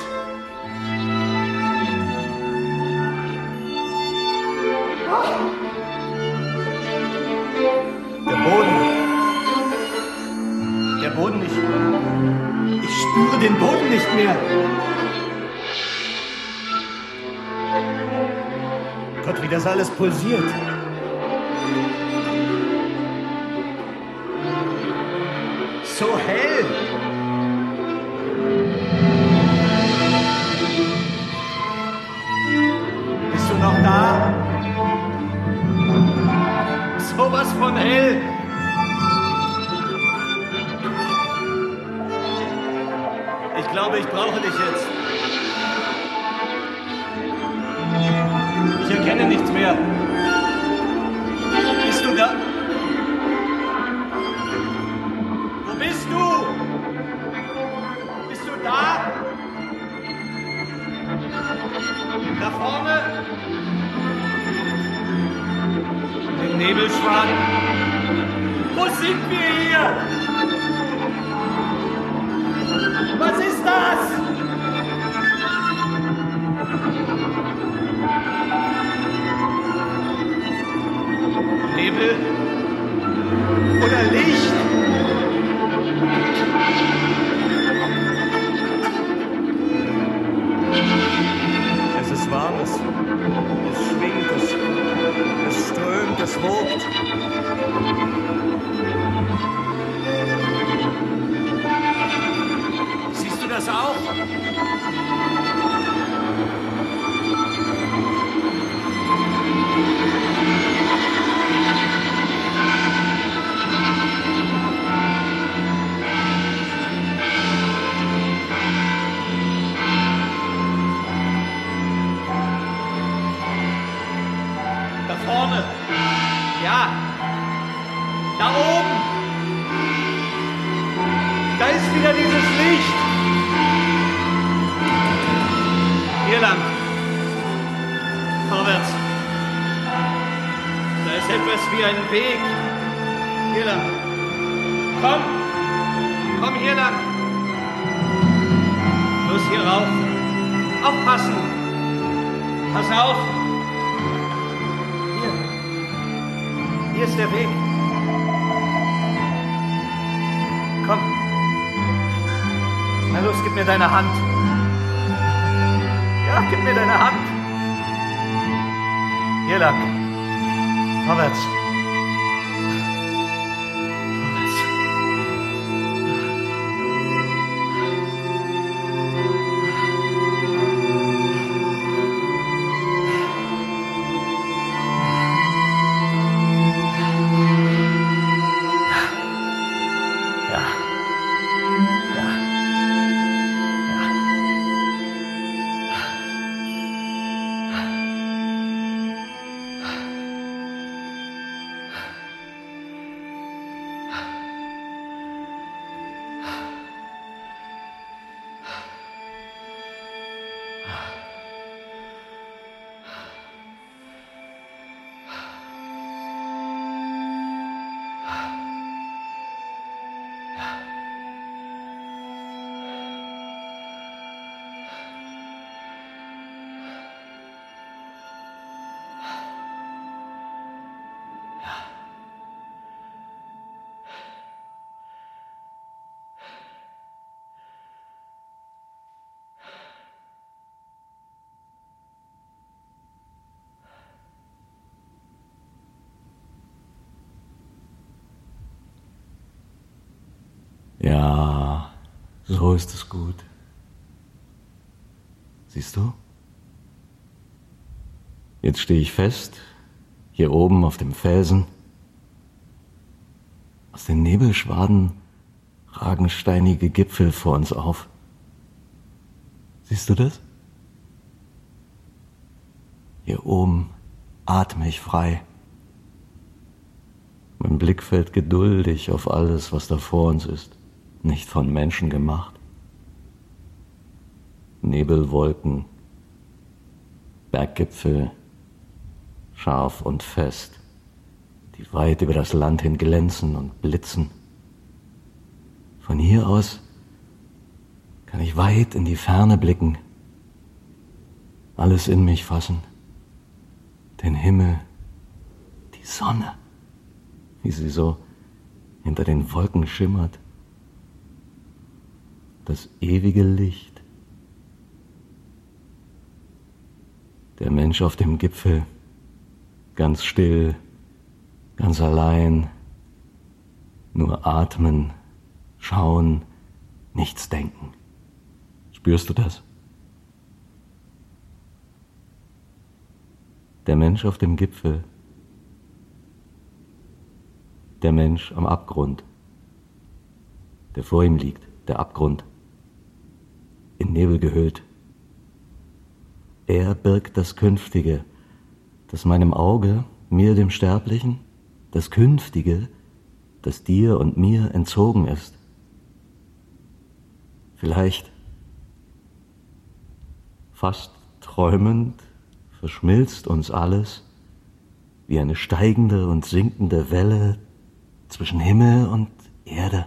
Der Boden. Der Boden nicht. Ich spüre den Boden nicht mehr. Gott, wie das alles pulsiert. Bist Ja, so ist es gut. Siehst du? Jetzt stehe ich fest, hier oben auf dem Felsen. Aus den Nebelschwaden ragen steinige Gipfel vor uns auf. Siehst du das? Hier oben atme ich frei. Mein Blick fällt geduldig auf alles, was da vor uns ist, nicht von Menschen gemacht. Nebelwolken, Berggipfel, scharf und fest, die weit über das Land hin glänzen und blitzen. Von hier aus kann ich weit in die Ferne blicken, alles in mich fassen, den Himmel, die Sonne, wie sie so hinter den Wolken schimmert, das ewige Licht. Der Mensch auf dem Gipfel, ganz still, ganz allein, nur atmen, schauen, nichts denken. Spürst du das? Der Mensch auf dem Gipfel, der Mensch am Abgrund, der vor ihm liegt, der Abgrund, in Nebel gehüllt. Er birgt das Künftige, das meinem Auge, mir dem Sterblichen, das Künftige, das dir und mir entzogen ist. Vielleicht, fast träumend, verschmilzt uns alles wie eine steigende und sinkende Welle zwischen Himmel und Erde.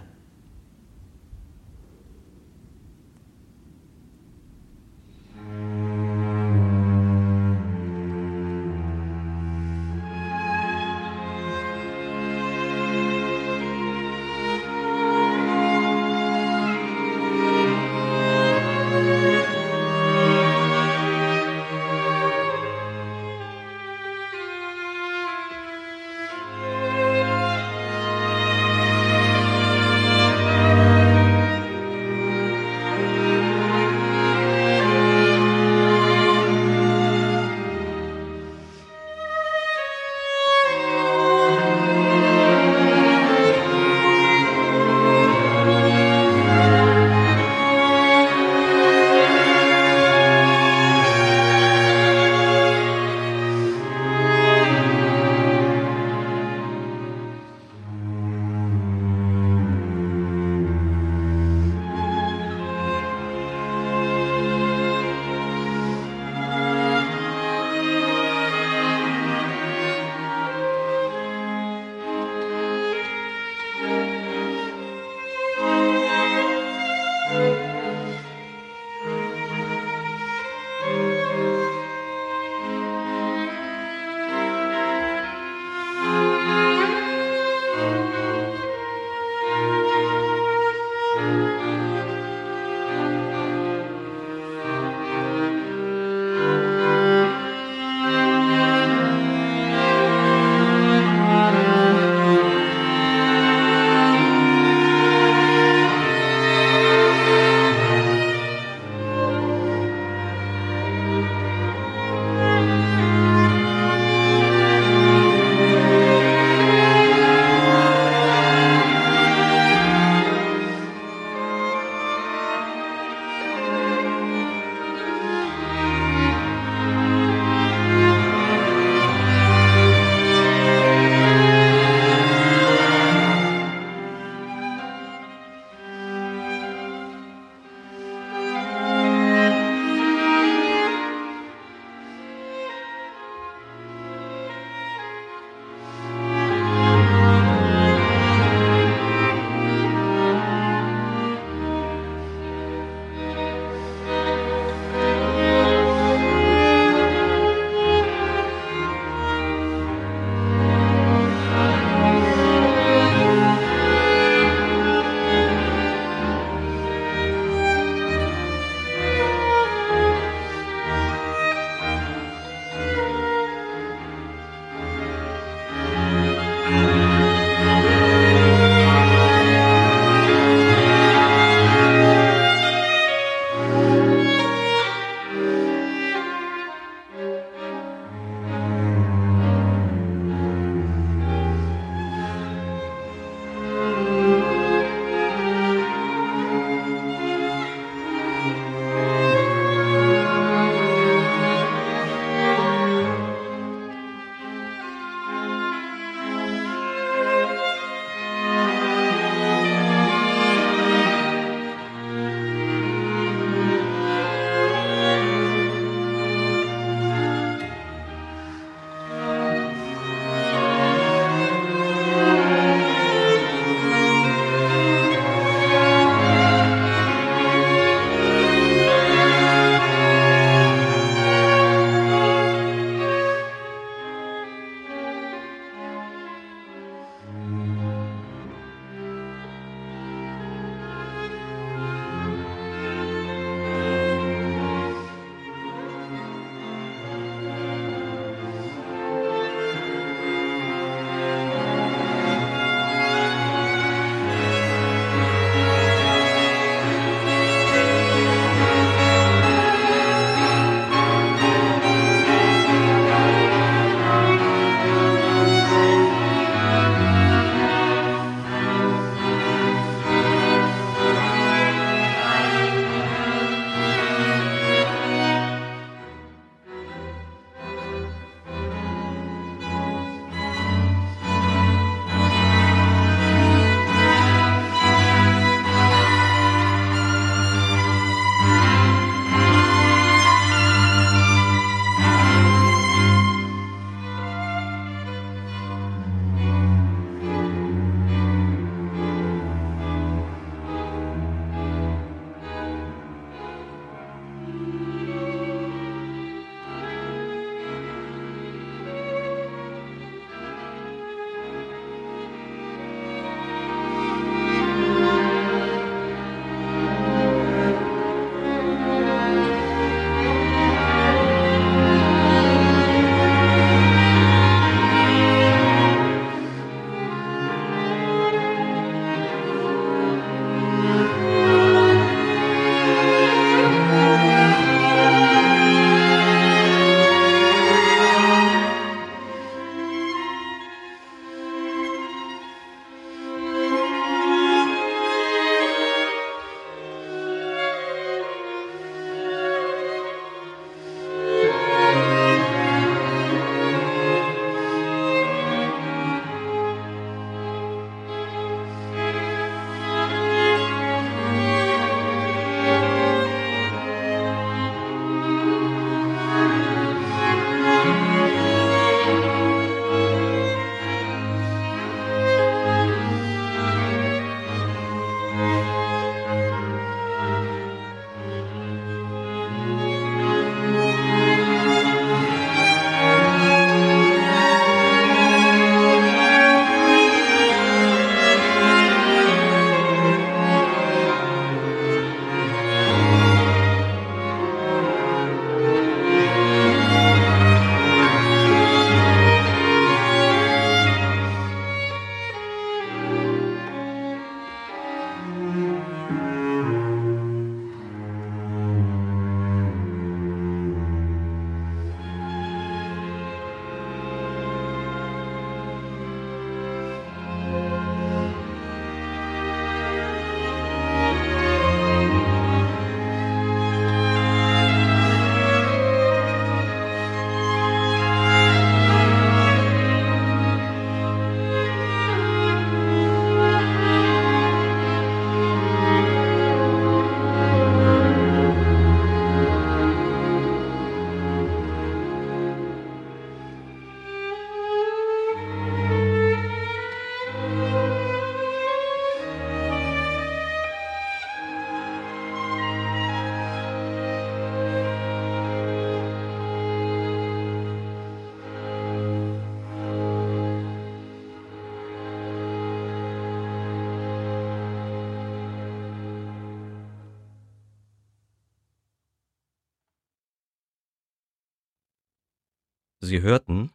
Sie hörten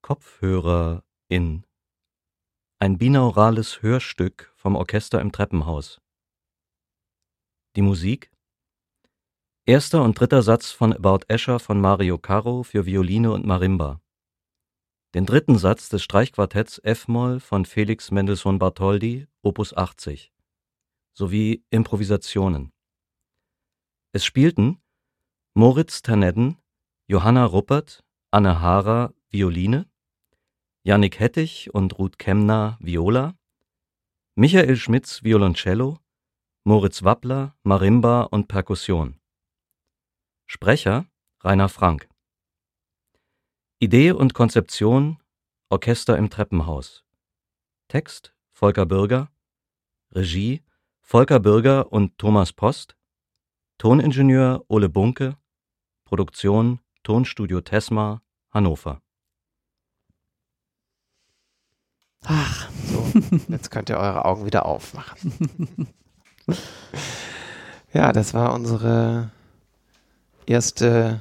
Kopfhörer in ein binaurales Hörstück vom Orchester im Treppenhaus. Die Musik Erster und dritter Satz von About Escher von Mario Caro für Violine und Marimba. Den dritten Satz des Streichquartetts F-Moll von Felix Mendelssohn Bartholdy, Opus 80, sowie Improvisationen. Es spielten Moritz Ternedden, Johanna Ruppert, Anne Haarer, Violine, Jannik Hettich und Ruth Kemner, Viola, Michael Schmitz, Violoncello, Moritz Wappler, Marimba und Perkussion. Sprecher Rainer Frank. Idee und Konzeption Orchester im Treppenhaus. Text Volker Bürger. Regie Volker Bürger und Thomas Post. Toningenieur Ole Bunke. Produktion Tonstudio Tesma, Hannover. Ach, so, jetzt könnt ihr eure Augen wieder aufmachen. [LAUGHS] ja, das war unsere erste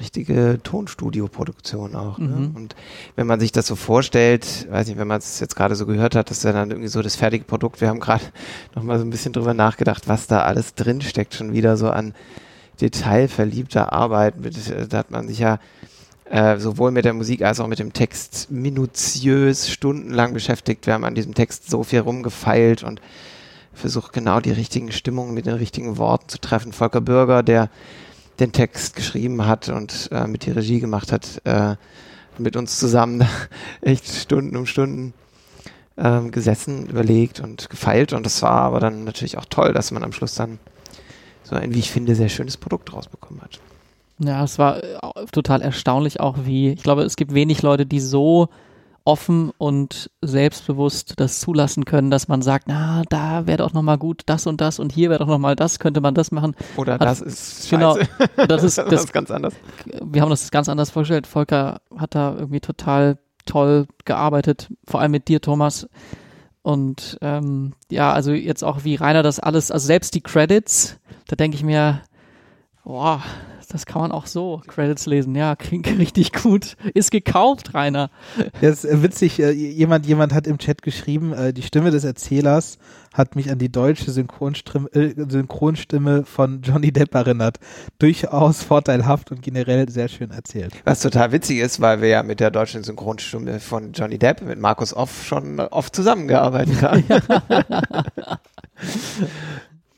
richtige Tonstudio-Produktion auch. Ne? Mhm. Und wenn man sich das so vorstellt, weiß nicht, wenn man es jetzt gerade so gehört hat, das ist ja dann irgendwie so das fertige Produkt. Wir haben gerade noch mal so ein bisschen drüber nachgedacht, was da alles drin steckt, schon wieder so an detailverliebter Arbeit. Mit, äh, da hat man sich ja äh, sowohl mit der Musik als auch mit dem Text minutiös stundenlang beschäftigt. Wir haben an diesem Text so viel rumgefeilt und versucht genau die richtigen Stimmungen mit den richtigen Worten zu treffen. Volker Bürger, der den Text geschrieben hat und äh, mit die Regie gemacht hat, äh, mit uns zusammen [LAUGHS] echt Stunden um Stunden ähm, gesessen, überlegt und gefeilt. Und das war aber dann natürlich auch toll, dass man am Schluss dann so ein, wie ich finde, sehr schönes Produkt rausbekommen hat. Ja, es war äh, total erstaunlich auch, wie, ich glaube, es gibt wenig Leute, die so offen und selbstbewusst das zulassen können, dass man sagt, na, da wäre doch nochmal gut das und das und hier wäre doch nochmal das, könnte man das machen. Oder Hat- das ist [LAUGHS] genau, scheiße. das ist- [LAUGHS] das- ist ganz anders. Wir haben uns das ganz anders vorgestellt. Volker hat da irgendwie total toll gearbeitet, vor allem mit dir, Thomas. Und ähm, ja, also jetzt auch wie Rainer das alles, also selbst die Credits, da denke ich mir, boah, das kann man auch so Credits lesen. Ja, klingt [LAUGHS] richtig gut. Ist gekauft, Rainer. Das ist äh, witzig, äh, jemand, jemand hat im Chat geschrieben, äh, die Stimme des Erzählers hat mich an die deutsche Synchronstimme, Synchronstimme von Johnny Depp erinnert. Durchaus vorteilhaft und generell sehr schön erzählt. Was total witzig ist, weil wir ja mit der deutschen Synchronstimme von Johnny Depp, mit Markus Off, schon oft zusammengearbeitet haben. [LAUGHS]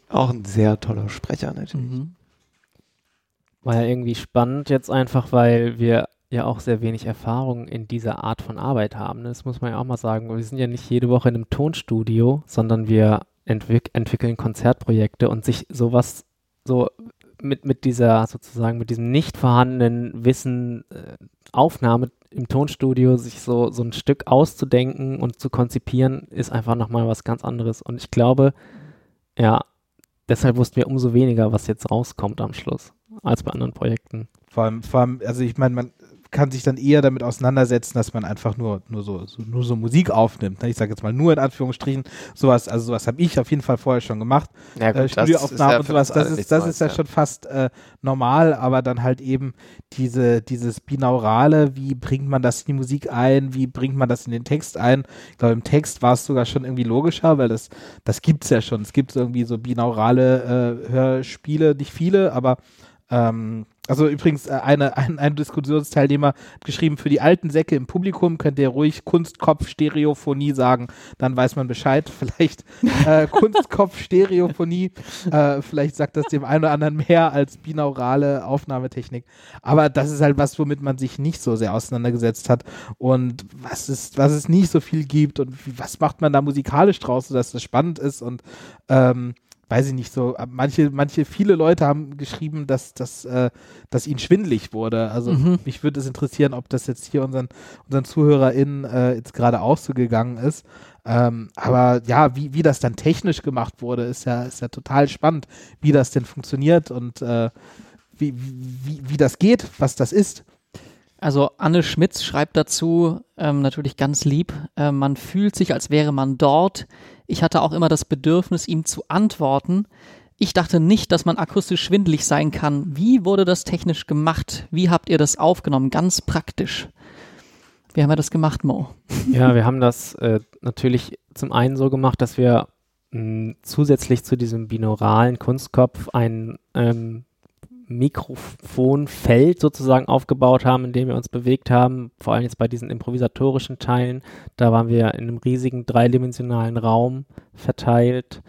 Auch ein sehr toller Sprecher natürlich. Mhm. War ja irgendwie spannend jetzt einfach, weil wir ja auch sehr wenig Erfahrung in dieser Art von Arbeit haben. ne? Das muss man ja auch mal sagen. Wir sind ja nicht jede Woche in einem Tonstudio, sondern wir entwick entwickeln Konzertprojekte und sich sowas so mit, mit dieser sozusagen, mit diesem nicht vorhandenen Wissen, äh, Aufnahme im Tonstudio, sich so, so ein Stück auszudenken und zu konzipieren, ist einfach nochmal was ganz anderes. Und ich glaube, ja, deshalb wussten wir umso weniger, was jetzt rauskommt am Schluss, als bei anderen Projekten. Vor allem, vor allem also ich meine, man kann sich dann eher damit auseinandersetzen, dass man einfach nur, nur, so, so, nur so Musik aufnimmt. ne? Ich sage jetzt mal nur in Anführungsstrichen, sowas, also sowas habe ich auf jeden Fall vorher schon gemacht. Ja, äh, Studioaufnahmen und sowas, das ist, das ist ja schon fast äh, normal, aber dann halt eben diese, dieses Binaurale, wie bringt man das in die Musik ein, wie bringt man das in den Text ein? Ich glaube, im Text war es sogar schon irgendwie logischer, weil das, das gibt es ja schon. Es gibt irgendwie so binaurale äh, Hörspiele, nicht viele, aber ähm, also übrigens, äh, eine, [LAUGHS] ein, ein Diskussionsteilnehmer hat geschrieben, für die alten Säcke im Publikum könnt ihr ruhig Kunstkopf-Stereophonie sagen, dann weiß man Bescheid. [LAUGHS] Vielleicht äh, Kunstkopf-Stereophonie, äh, vielleicht sagt das dem einen oder anderen mehr als binaurale Aufnahmetechnik. Aber das ist halt was, womit man sich nicht so sehr auseinandergesetzt hat und was, ist, was es nicht so viel gibt und was macht man da musikalisch draus, sodass das spannend ist und ähm, weiß ich nicht so, manche, manche, viele Leute haben geschrieben, dass, dass, äh, dass ihnen schwindelig wurde. Also Mhm. mich würde es interessieren, ob das jetzt hier unseren, unseren ZuhörerInnen äh, jetzt gerade auch so gegangen ist. Ähm, aber ja, wie, wie das dann technisch gemacht wurde, ist ja, ist ja total spannend, wie das denn funktioniert und äh, wie, wie, wie das geht, was das ist. Also Anne Schmitz schreibt dazu, ähm, natürlich ganz lieb, äh, man fühlt sich, als wäre man dort. Ich hatte auch immer das Bedürfnis, ihm zu antworten. ich dachte nicht, dass man akustisch schwindelig sein kann. Wie wurde das technisch gemacht? Wie habt ihr das aufgenommen? Ganz praktisch. Wie haben wir das gemacht, Mo? [LAUGHS] Ja, wir haben das äh, natürlich zum einen so gemacht, dass wir mh, zusätzlich zu diesem binauralen Kunstkopf ein ähm, Mikrofonfeld sozusagen aufgebaut haben, in dem wir uns bewegt haben, vor allem jetzt bei diesen improvisatorischen Teilen. Da waren wir in einem riesigen dreidimensionalen Raum verteilt.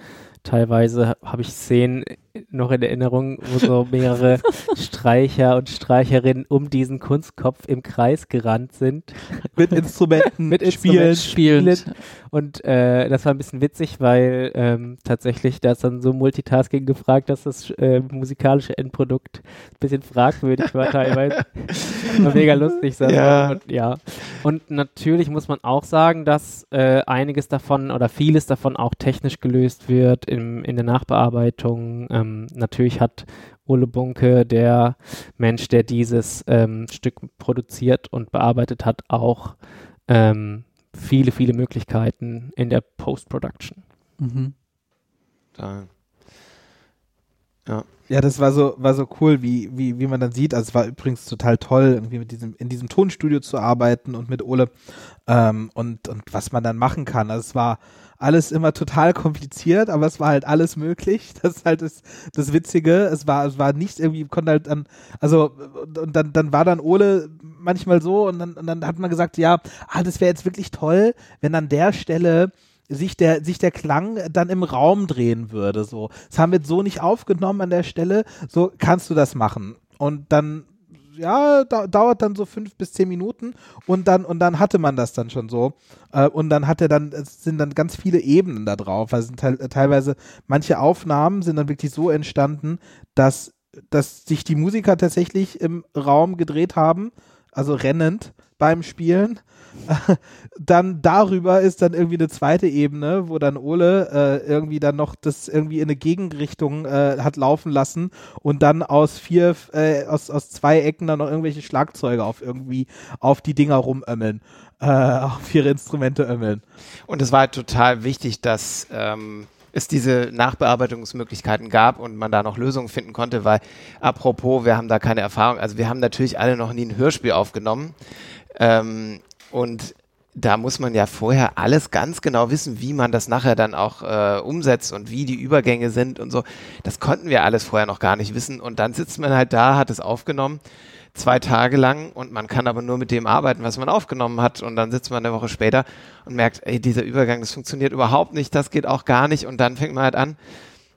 Teilweise habe ich Szenen noch in Erinnerung, wo so mehrere [LAUGHS] Streicher und Streicherinnen um diesen Kunstkopf im Kreis gerannt sind. Mit Instrumenten, mit spielen. Instrumenten spielen. Und äh, das war ein bisschen witzig, weil ähm, tatsächlich da ist dann so Multitasking gefragt, dass das äh, musikalische Endprodukt ein bisschen fragwürdig war teilweise. [LAUGHS] war mega lustig. Ja. Und, ja. Und natürlich muss man auch sagen, dass äh, einiges davon oder vieles davon auch technisch gelöst wird im, in der Nachbearbeitung. Ähm, natürlich hat Ole Bunke, der Mensch, der dieses ähm, Stück produziert und bearbeitet hat, auch ähm, viele, viele Möglichkeiten in der Post-Production. Mhm. Da. Ja, das war so, war so cool, wie, wie, wie man dann sieht. Also es war übrigens total toll, irgendwie mit diesem, in diesem Tonstudio zu arbeiten und mit Ole ähm, und, und was man dann machen kann. Also es war alles immer total kompliziert, aber es war halt alles möglich. [LAUGHS] Das ist halt das, das Witzige. Es war, es war nicht irgendwie, konnte halt dann, also und dann, dann war dann Ole manchmal so und dann, und dann hat man gesagt, ja, ah, das wäre jetzt wirklich toll, wenn an der Stelle sich der, sich der Klang dann im Raum drehen würde. So. Das haben wir so nicht aufgenommen an der Stelle. So kannst du das machen. Und dann, ja, da, dauert dann so fünf bis zehn Minuten und dann, und dann hatte man das dann schon so. Äh, und dann hat er dann, es sind dann ganz viele Ebenen da drauf. Also te teilweise, manche Aufnahmen sind dann wirklich so entstanden, dass, dass sich die Musiker tatsächlich im Raum gedreht haben, also rennend beim Spielen. [LAUGHS] dann darüber ist dann irgendwie eine zweite Ebene, wo dann Ole äh, irgendwie dann noch das irgendwie in eine Gegenrichtung äh, hat laufen lassen und dann aus vier, äh, aus, aus zwei Ecken dann noch irgendwelche Schlagzeuge auf irgendwie auf die Dinger rumömmeln, äh, [LAUGHS] auf ihre Instrumente ömmeln. Und es war total wichtig, dass ähm, es diese Nachbearbeitungsmöglichkeiten gab und man da noch Lösungen finden konnte, weil apropos, wir haben da keine Erfahrung, also wir haben natürlich alle noch nie ein Hörspiel aufgenommen. Ähm, und da muss man ja vorher alles ganz genau wissen, wie man das nachher dann auch äh, umsetzt und wie die Übergänge sind und so. Das konnten wir alles vorher noch gar nicht wissen. Und dann sitzt man halt da, hat es aufgenommen, zwei Tage lang und man kann aber nur mit dem arbeiten, was man aufgenommen hat. Und dann sitzt man eine Woche später und merkt, ey, dieser Übergang, das funktioniert überhaupt nicht, das geht auch gar nicht. Und dann fängt man halt an,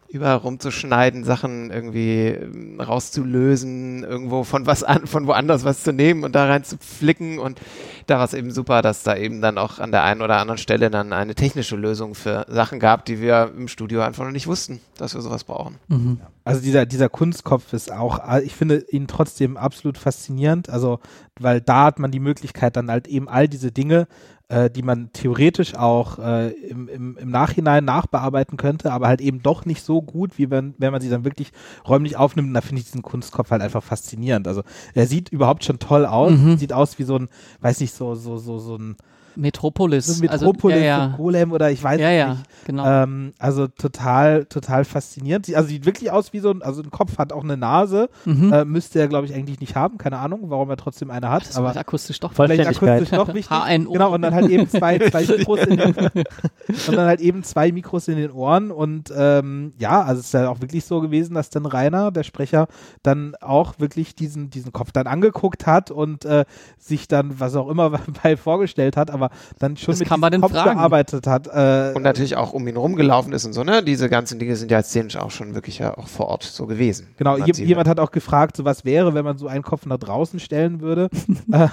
überall rumzuschneiden, Sachen irgendwie ähm, rauszulösen, irgendwo von was an, von woanders was zu nehmen und da rein zu flicken und da war es eben super, dass da eben dann auch an der einen oder anderen Stelle dann eine technische Lösung für Sachen gab, die wir im Studio einfach noch nicht wussten, dass wir sowas brauchen. Mhm. Also dieser, dieser Kunstkopf ist auch, ich finde ihn trotzdem absolut faszinierend, also weil da hat man die Möglichkeit dann halt eben all diese Dinge äh, die man theoretisch auch äh, im, im, im Nachhinein nachbearbeiten könnte, aber halt eben doch nicht so gut, wie wenn, wenn man sie dann wirklich räumlich aufnimmt. Und da finde ich diesen Kunstkopf halt einfach faszinierend. Also er sieht überhaupt schon toll aus, Mhm. sieht aus wie so ein, weiß nicht, so, so, so, so ein, Metropolis. so Metropolis, also, ja, ja. Golem oder ich weiß ja, ja, nicht. genau. Ähm, also total, total faszinierend. Also sieht wirklich aus wie so ein, also ein Kopf hat auch eine Nase. mhm. Äh, müsste er, glaube ich, eigentlich nicht haben. Keine Ahnung, warum er trotzdem eine hat. das aber war akustisch doch vielleicht akustisch [LAUGHS] doch wichtig. HNO. Genau, und dann halt eben zwei, [LAUGHS] zwei Mikros in den, und dann halt eben zwei Mikros in den Ohren und ähm, ja, also es ist ja auch wirklich so gewesen, dass dann Rainer, der Sprecher, dann auch wirklich diesen, diesen Kopf dann angeguckt hat und äh, sich dann, was auch immer [LAUGHS] bei vorgestellt hat, aber dann schon Das mit kann man Kopf fragen. gearbeitet hat. Äh, Und natürlich auch um ihn rumgelaufen ist und so, ne? Diese ganzen Dinge sind ja szenisch auch schon wirklich ja auch vor Ort so gewesen. Genau, je, jemand hat auch gefragt, so was wäre, wenn man so einen Kopf nach draußen stellen würde. [LAUGHS] äh,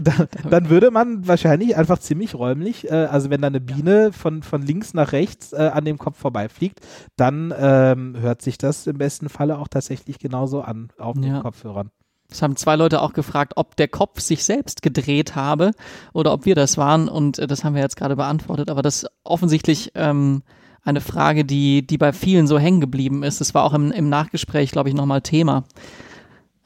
dann, dann würde man wahrscheinlich einfach ziemlich räumlich, äh, also wenn da eine Biene von, von links nach rechts äh, an dem Kopf vorbeifliegt, dann ähm, hört sich das im besten Falle auch tatsächlich genauso an auf den Ja. Kopfhörern. Es haben zwei Leute auch gefragt, ob der Kopf sich selbst gedreht habe oder ob wir das waren. Und äh, das haben wir jetzt gerade beantwortet. Aber das ist offensichtlich ähm, eine Frage, die, die bei vielen so hängen geblieben ist. Das war auch im, im Nachgespräch, glaube ich, nochmal Thema.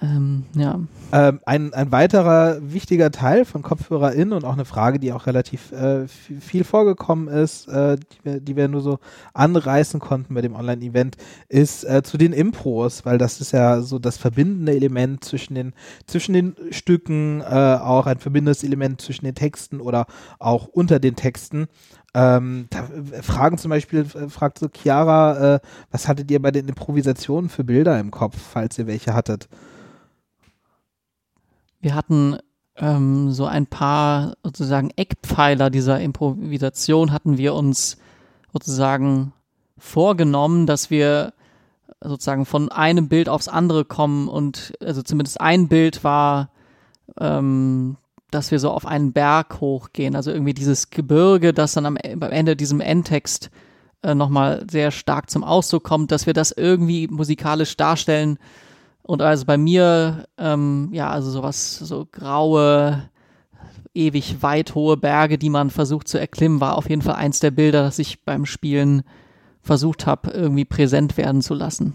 Ähm, ja. Ähm, ein, ein weiterer wichtiger Teil von KopfhörerInnen und auch eine Frage, die auch relativ äh, viel, vorgekommen ist, äh, die, wir, die wir nur so anreißen konnten bei dem Online-Event, ist äh, zu den Impros, weil das ist ja so das verbindende Element zwischen den, zwischen den Stücken, äh, auch ein verbindendes Element zwischen den Texten oder auch unter den Texten. Ähm, äh, fragen zum Beispiel, äh, fragt so Chiara, was hattet ihr bei den Improvisationen für Bilder im Kopf, falls ihr welche hattet? Wir hatten ähm, so ein paar sozusagen Eckpfeiler dieser Improvisation hatten wir uns sozusagen vorgenommen, dass wir sozusagen von einem Bild aufs andere kommen und also zumindest ein Bild war, ähm, dass wir so auf einen Berg hochgehen, also irgendwie dieses Gebirge, das dann am, am Ende diesem Endtext äh, nochmal sehr stark zum Ausdruck kommt, dass wir das irgendwie musikalisch darstellen und also bei mir, ähm, ja, also sowas, so graue, ewig weit hohe Berge, die man versucht zu erklimmen, war auf jeden Fall eins der Bilder, das ich beim Spielen versucht habe, irgendwie präsent werden zu lassen.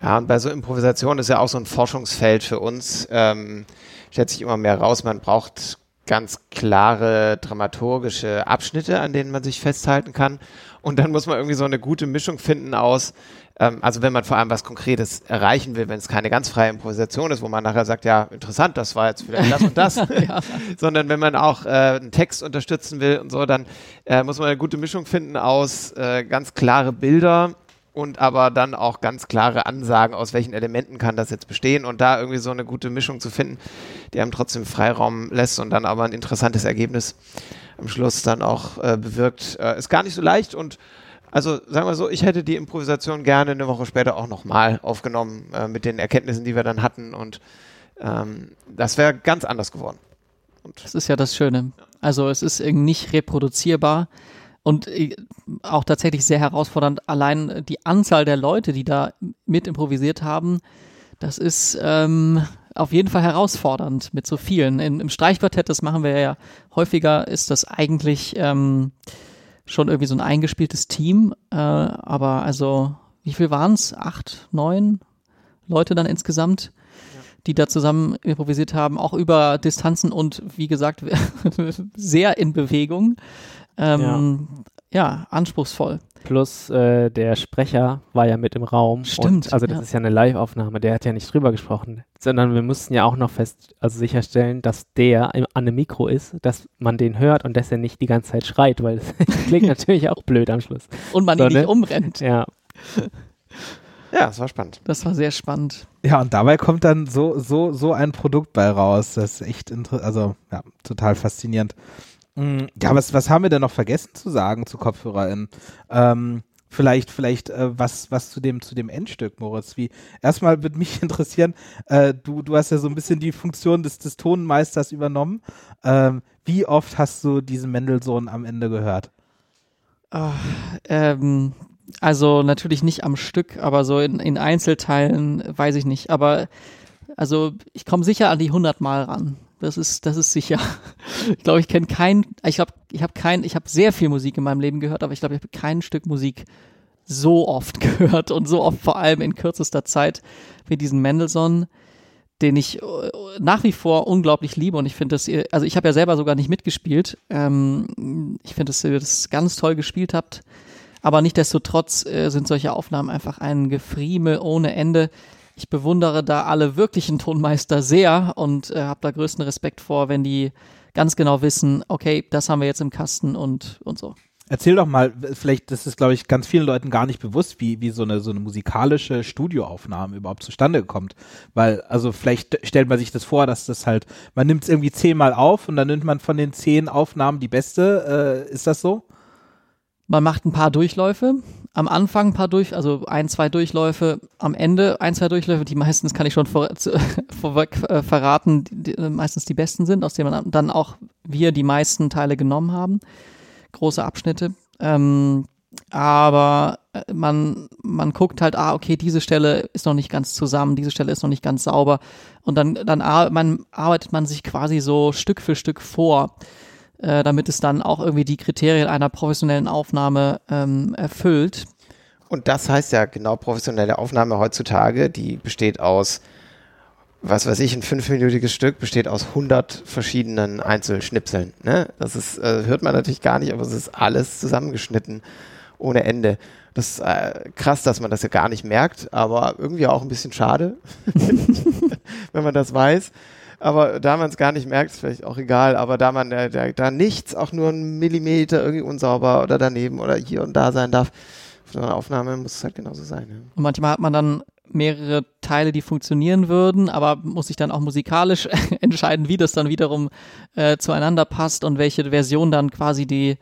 Ja, und bei so Improvisation ist ja auch so ein Forschungsfeld für uns. Ähm, stellt sich immer mehr raus, man braucht ganz klare dramaturgische Abschnitte, an denen man sich festhalten kann. Und dann muss man irgendwie so eine gute Mischung finden aus also wenn man vor allem was Konkretes erreichen will, wenn es keine ganz freie Improvisation ist, wo man nachher sagt, ja, interessant, das war jetzt vielleicht das und das, [LAUGHS] [LAUGHS] ja. sondern wenn man auch äh, einen Text unterstützen will und so, dann äh, muss man eine gute Mischung finden aus äh, ganz klare Bilder und aber dann auch ganz klare Ansagen, aus welchen Elementen kann das jetzt bestehen und da irgendwie so eine gute Mischung zu finden, die einem trotzdem Freiraum lässt und dann aber ein interessantes Ergebnis am Schluss dann auch äh, bewirkt, äh, ist gar nicht so leicht und also sagen wir so, ich hätte die Improvisation gerne eine Woche später auch nochmal aufgenommen äh, mit den Erkenntnissen, die wir dann hatten und ähm, das wäre ganz anders geworden. Und das ist ja das Schöne. Also es ist irgendwie nicht reproduzierbar und äh, auch tatsächlich sehr herausfordernd. Allein die Anzahl der Leute, die da mit improvisiert haben, das ist ähm, auf jeden Fall herausfordernd mit so vielen. In, Im Streichquartett, das machen wir ja häufiger, ist das eigentlich ähm, schon irgendwie so ein eingespieltes Team. Äh, aber also, wie viel waren es? Acht, neun Leute dann insgesamt, ja. die da zusammen improvisiert haben, auch über Distanzen und wie gesagt, [LAUGHS] sehr in Bewegung. Ähm, ja. anspruchsvoll. Plus äh, der Sprecher war ja mit im Raum. Stimmt. Und, also das ja. ist ja eine Live-Aufnahme, der hat ja nicht drüber gesprochen, sondern wir mussten ja auch noch fest, also sicherstellen, dass der im, an einem Mikro ist, dass man den hört und dass er nicht die ganze Zeit schreit, weil [LAUGHS] das klingt natürlich auch blöd am Schluss. Und man So, ihn ne? nicht umrennt. Ja. [LAUGHS] Ja, das war spannend. Das war sehr spannend. Ja, und dabei kommt dann so, so, so ein Produkt bei raus. Das ist echt interessant, also ja, total faszinierend. Ja, was, was haben wir denn noch vergessen zu sagen zu KopfhörerInnen? Ähm, vielleicht, vielleicht äh, was, was zu dem, zu dem Endstück, Moritz. Wie, erstmal würde mich [LAUGHS] interessieren, äh, du, du hast ja so ein bisschen die Funktion des, des Tonmeisters übernommen. Ähm, wie oft hast du diesen Mendelssohn am Ende gehört? Ah, ähm, also natürlich nicht am Stück, aber so in, in Einzelteilen weiß ich nicht. Aber also ich komme sicher an die 100 Mal ran. Das ist, das ist sicher. Ich glaube, ich kenne kein, ich glaube, ich habe kein, ich habe sehr viel Musik in meinem Leben gehört, aber ich glaube, ich habe kein Stück Musik so oft [LAUGHS] gehört und so oft vor allem in kürzester Zeit wie diesen Mendelssohn, den ich äh, nach wie vor unglaublich liebe und ich finde das, ihr- also ich habe ja selber sogar nicht mitgespielt. Ähm, ich finde, dass ihr das ganz toll gespielt habt. Aber nichtdestotrotz äh, sind solche Aufnahmen einfach ein Gefriemel ohne Ende. Ich bewundere da alle wirklichen Tonmeister sehr und äh, habe da größten Respekt vor, wenn die ganz genau wissen, okay, das haben wir jetzt im Kasten und, und so. Erzähl doch mal, vielleicht, das ist, glaube ich, ganz vielen Leuten gar nicht bewusst, wie, wie so eine, so eine musikalische Studioaufnahme überhaupt zustande kommt. Weil, also vielleicht stellt man sich das vor, dass das halt, man nimmt es irgendwie zehnmal auf und dann nimmt man von den zehn Aufnahmen die beste. Äh, ist das so? Man macht ein paar Durchläufe. Am Anfang ein paar durch, also ein, zwei Durchläufe. Am Ende ein, zwei Durchläufe, die meistens kann ich schon vor, [LAUGHS] vorweg äh, verraten, die, die äh, meistens die besten sind, aus denen dann auch wir die meisten Teile genommen haben. Große Abschnitte. Ähm, aber äh, man, man guckt halt, ah, okay, diese Stelle ist noch nicht ganz zusammen, diese Stelle ist noch nicht ganz sauber. Und dann, dann man, arbeitet man sich quasi so Stück für Stück vor äh, damit es dann auch irgendwie die Kriterien einer professionellen Aufnahme ähm, erfüllt. Und das heißt ja genau professionelle Aufnahme heutzutage, die besteht aus was weiß ich, ein fünfminütiges Stück besteht aus 100 verschiedenen Einzelschnipseln. Ne? Das ist, äh, hört man natürlich gar nicht, aber es ist alles zusammengeschnitten ohne Ende. Das ist äh, krass, dass man das ja gar nicht merkt, aber irgendwie auch ein bisschen schade, [LAUGHS] wenn man das weiß. Aber da man es gar nicht merkt, ist vielleicht auch egal. Aber da man äh, da, da nichts, auch nur ein Millimeter irgendwie unsauber oder daneben oder hier und da sein darf, auf einer Aufnahme muss es halt genauso sein. Ja. Und manchmal hat man dann mehrere Teile, die funktionieren würden, aber muss sich dann auch musikalisch [LAUGHS] entscheiden, wie das dann wiederum äh, zueinander passt und welche Version dann quasi die,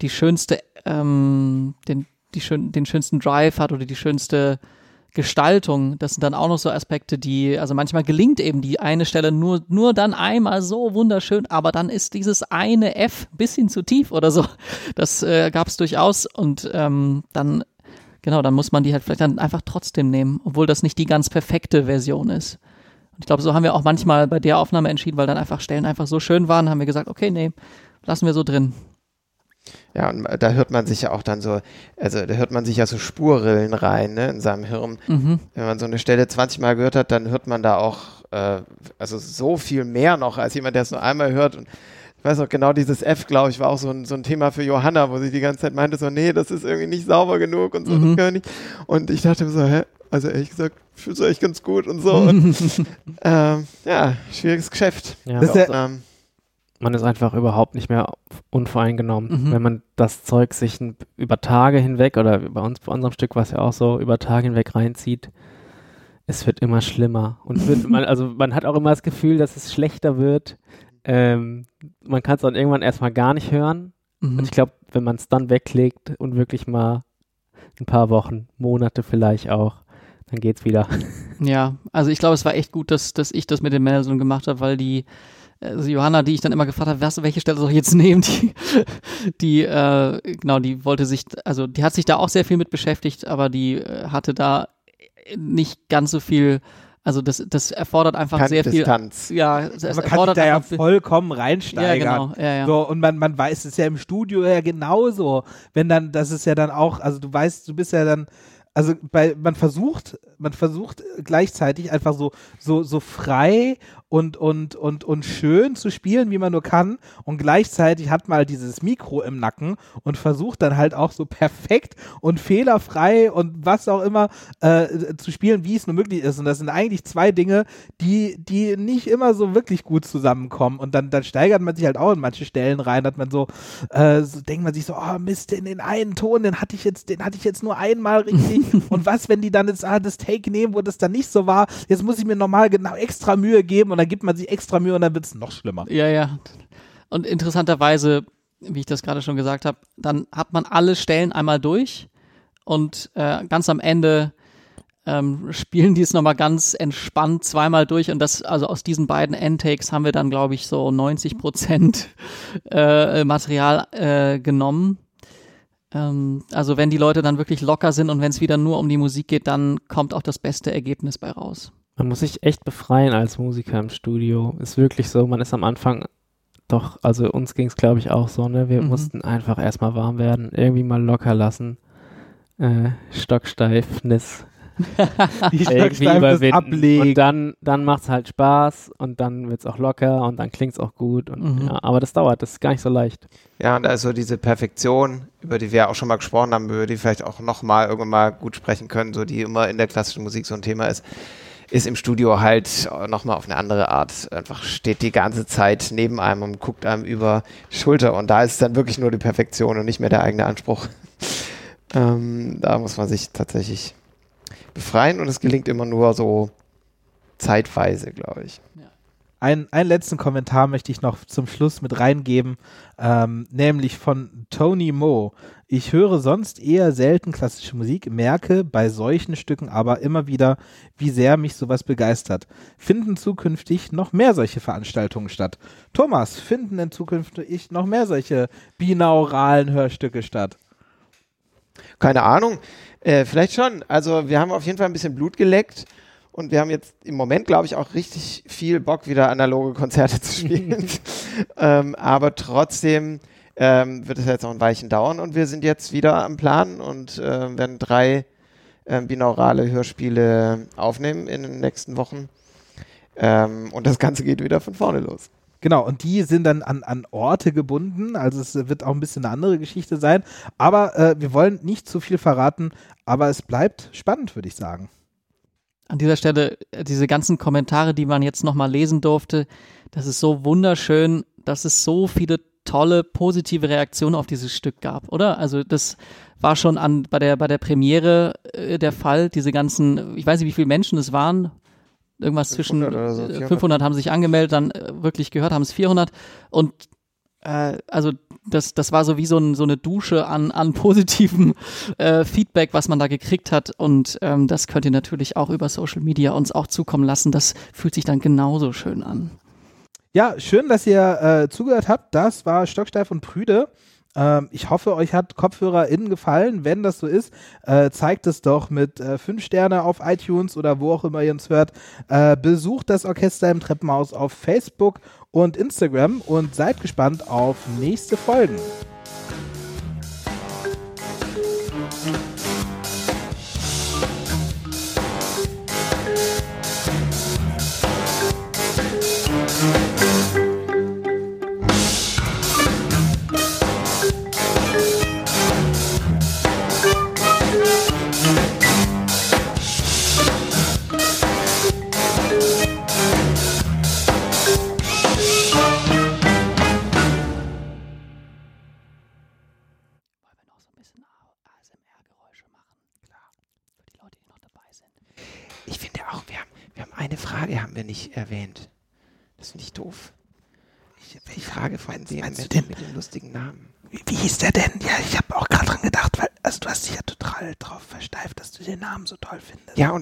die schönste, ähm, den, die schön, den schönsten Drive hat oder die schönste Gestaltung. Das sind dann auch noch so Aspekte, die, also manchmal gelingt eben die eine Stelle nur, nur dann einmal so wunderschön, aber dann ist dieses eine F ein bisschen zu tief oder so. Das äh, gab es durchaus und ähm, dann genau, dann muss man die halt vielleicht dann einfach trotzdem nehmen, obwohl das nicht die ganz perfekte Version ist. Und ich glaube, so haben wir auch manchmal bei der Aufnahme entschieden, weil dann einfach Stellen einfach so schön waren, haben wir gesagt, okay, nee, lassen wir so drin. Ja, und da hört man sich ja auch dann so, also da hört man sich ja so Spurrillen rein, ne, in seinem Hirn. Mhm. Wenn man so eine Stelle 20 Mal gehört hat, dann hört man da auch, äh, also so viel mehr noch, als jemand, der es nur einmal hört. Und ich weiß auch genau, dieses F, glaube ich, war auch so ein, so ein Thema für Johanna, wo sie die ganze Zeit meinte, so, nee, das ist irgendwie nicht sauber genug und so, Mhm. das kann ich nicht. Und ich dachte mir so, hä? Also ehrlich gesagt, ich finde es echt ganz gut und so. [LAUGHS] Und, ähm, ja, schwieriges Geschäft. Ja. Das ist ja- ähm, Man ist einfach überhaupt nicht mehr unvoreingenommen. Mhm. Wenn man das Zeug sich über Tage hinweg oder bei uns bei unserem Stück, was ja auch so über Tage hinweg reinzieht, es wird immer schlimmer. Und wird [LAUGHS] man, also man hat auch immer das Gefühl, dass es schlechter wird. Ähm, man kann es dann irgendwann erstmal gar nicht hören. Mhm. Und ich glaube, wenn man es dann weglegt und wirklich mal ein paar Wochen, Monate vielleicht auch, dann geht's wieder. [LAUGHS] Ja, also ich glaube, es war echt gut, dass, dass ich das mit dem Mendelssohn gemacht habe, weil die also Johanna, die ich dann immer gefragt habe, was, welche Stelle soll ich jetzt nehmen, [LAUGHS] die, die äh, genau, die wollte sich, also die hat sich da auch sehr viel mit beschäftigt, aber die äh, hatte da nicht ganz so viel, also das, das erfordert einfach keine sehr viel. Distanz. Ja, es man kann sich erfordert da ja viel- vollkommen ja, reinsteigern. genau, ja, ja. So, und man, man weiß es ja im Studio ja genauso. Wenn dann, das ist ja dann auch, also du weißt, du bist ja dann, also bei, man versucht, man versucht gleichzeitig einfach so, so, so frei und, und, und, und schön zu spielen, wie man nur kann. Und gleichzeitig hat man halt dieses Mikro im Nacken und versucht dann halt auch so perfekt und fehlerfrei und was auch immer äh, zu spielen, wie es nur möglich ist. Und das sind eigentlich zwei Dinge, die, die nicht immer so wirklich gut zusammenkommen. Und dann, dann steigert man sich halt auch in manche Stellen rein, hat man so, äh, so denkt man sich so, oh Mist, in den einen Ton, den hatte ich jetzt, den hatte ich jetzt nur einmal richtig. [LAUGHS] und was, wenn die dann jetzt ah, das Take nehmen, wo das dann nicht so war? Jetzt muss ich mir nochmal genau extra Mühe geben und dann gibt man sich extra Mühe und dann wird es noch schlimmer. Ja, ja. Und interessanterweise, wie ich das gerade schon gesagt habe, dann hat man alle Stellen einmal durch und äh, ganz am Ende ähm, spielen die es nochmal ganz entspannt zweimal durch und das, also aus diesen beiden Endtakes haben wir dann, glaube ich, so 90 Prozent äh, Material äh, genommen. Ähm, also wenn die Leute dann wirklich locker sind und wenn es wieder nur um die Musik geht, dann kommt auch das beste Ergebnis bei raus. Man muss sich echt befreien als Musiker im Studio. Ist wirklich so, man ist am Anfang doch, also uns ging es glaube ich auch so, ne? Wir Mhm. mussten einfach erstmal warm werden, irgendwie mal locker lassen. Äh, Stocksteifnis [LAUGHS] Die irgendwie überwinden. ablegen. Und dann, dann macht es halt Spaß und dann wird es auch locker und dann klingt es auch gut. Und, Mhm. ja, aber das dauert, das ist gar nicht so leicht. Ja, und also diese Perfektion, über die wir auch schon mal gesprochen haben, über die vielleicht auch nochmal irgendwann mal gut sprechen können, so die immer in der klassischen Musik so ein Thema ist, ist im Studio halt nochmal auf eine andere Art. Einfach steht die ganze Zeit neben einem und guckt einem über die Schulter und da ist dann wirklich nur die Perfektion und nicht mehr der eigene Anspruch. [LAUGHS] ähm, da muss man sich tatsächlich befreien und es gelingt immer nur so zeitweise, glaube ich. Ein, einen letzten Kommentar möchte ich noch zum Schluss mit reingeben, ähm, nämlich von Tony Moe. Ich höre sonst eher selten klassische Musik, merke bei solchen Stücken aber immer wieder, wie sehr mich sowas begeistert. Finden zukünftig noch mehr solche Veranstaltungen statt? Thomas, finden denn zukünftig noch mehr solche binauralen Hörstücke statt? Keine Ahnung. Äh, vielleicht schon. Also wir haben auf jeden Fall ein bisschen Blut geleckt und wir haben jetzt im Moment, glaube ich, auch richtig viel Bock, wieder analoge Konzerte zu [LAUGHS] spielen. ähm, aber trotzdem ähm, wird es jetzt noch ein Weilchen dauern und wir sind jetzt wieder am Plan und äh, werden drei ähm, binaurale Hörspiele aufnehmen in den nächsten Wochen. Ähm, und das Ganze geht wieder von vorne los. Genau, und die sind dann an, an Orte gebunden, also es wird auch ein bisschen eine andere Geschichte sein. Aber äh, wir wollen nicht zu viel verraten, aber es bleibt spannend, würde ich sagen. An dieser Stelle, äh, diese ganzen Kommentare, die man jetzt nochmal lesen durfte, das ist so wunderschön, dass es so viele tolle, positive Reaktionen auf dieses Stück gab, oder? Also das war schon an, bei, der, bei der Premiere äh, der Fall, diese ganzen, ich weiß nicht, wie viele Menschen es waren, irgendwas zwischen 500 oder so, 400. 500 haben sich angemeldet, dann äh, wirklich gehört haben es 400 und äh, also das, das war so wie so, ein, so eine Dusche an, an [LAUGHS] positivem äh, Feedback, was man da gekriegt hat. Und ähm, das könnt ihr natürlich auch über Social Media uns auch zukommen lassen. Das fühlt sich dann genauso schön an. Ja, schön, dass ihr äh, zugehört habt. Das war Stocksteif und Prüde. Ähm, ich hoffe, euch hat KopfhörerInnen gefallen. Wenn das so ist, äh, zeigt es doch mit äh, 5 Sterne auf iTunes oder wo auch immer ihr uns hört. Äh, besucht das Orchester im Treppenhaus auf Facebook und Instagram und seid gespannt auf nächste Folgen.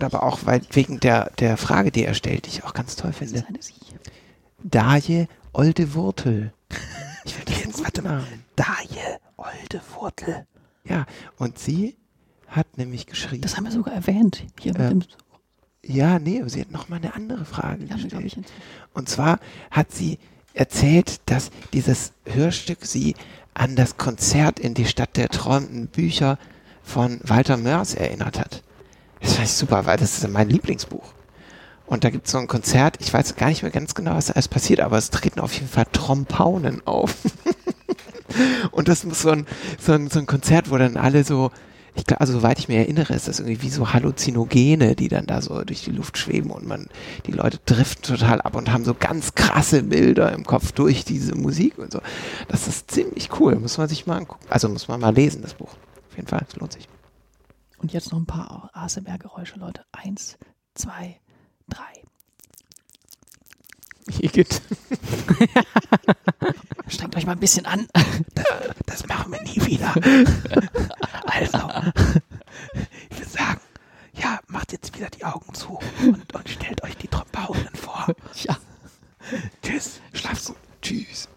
Aber auch, weil wegen der, der Frage, die er stellt, die ich auch ganz toll finde. Daje Olde Wurtel. Ich [LAUGHS] finde das Jetzt, warte mal. Daje, Olde Wurtel. Ja, und sie hat nämlich geschrieben. Das haben wir sogar erwähnt. Hier mit Ähm, dem. ja, nee, aber sie hat noch mal eine andere Frage Ja, gestellt. Und zwar hat sie erzählt, dass dieses Hörstück sie an das Konzert in die Stadt der träumenden Bücher von Walter Mörs erinnert hat. Das fand ich super, weil das ist mein Lieblingsbuch. Und da gibt es so ein Konzert, ich weiß gar nicht mehr ganz genau, was da alles passiert, aber es treten auf jeden Fall Trompaunen auf. [LAUGHS] Und das muss so ein, so ein, so ein Konzert, wo dann alle so, ich glaube, also soweit ich mir erinnere, ist das irgendwie wie so Halluzinogene, die dann da so durch die Luft schweben und man, die Leute driften total ab und haben so ganz krasse Bilder im Kopf durch diese Musik und so. Das ist ziemlich cool, muss man sich mal angucken. Also muss man mal lesen, das Buch. Auf jeden Fall, es lohnt sich. Und jetzt noch ein paar ASMR-Geräusche, Leute. Eins, zwei, drei. Igitt. [LAUGHS] Strengt euch mal ein bisschen an. Das machen wir nie wieder. Also, ich würde sagen, ja, macht jetzt wieder die Augen zu und, und stellt euch die Trompaunen vor. Ja. Tschüss, schlaft gut. Tschüss.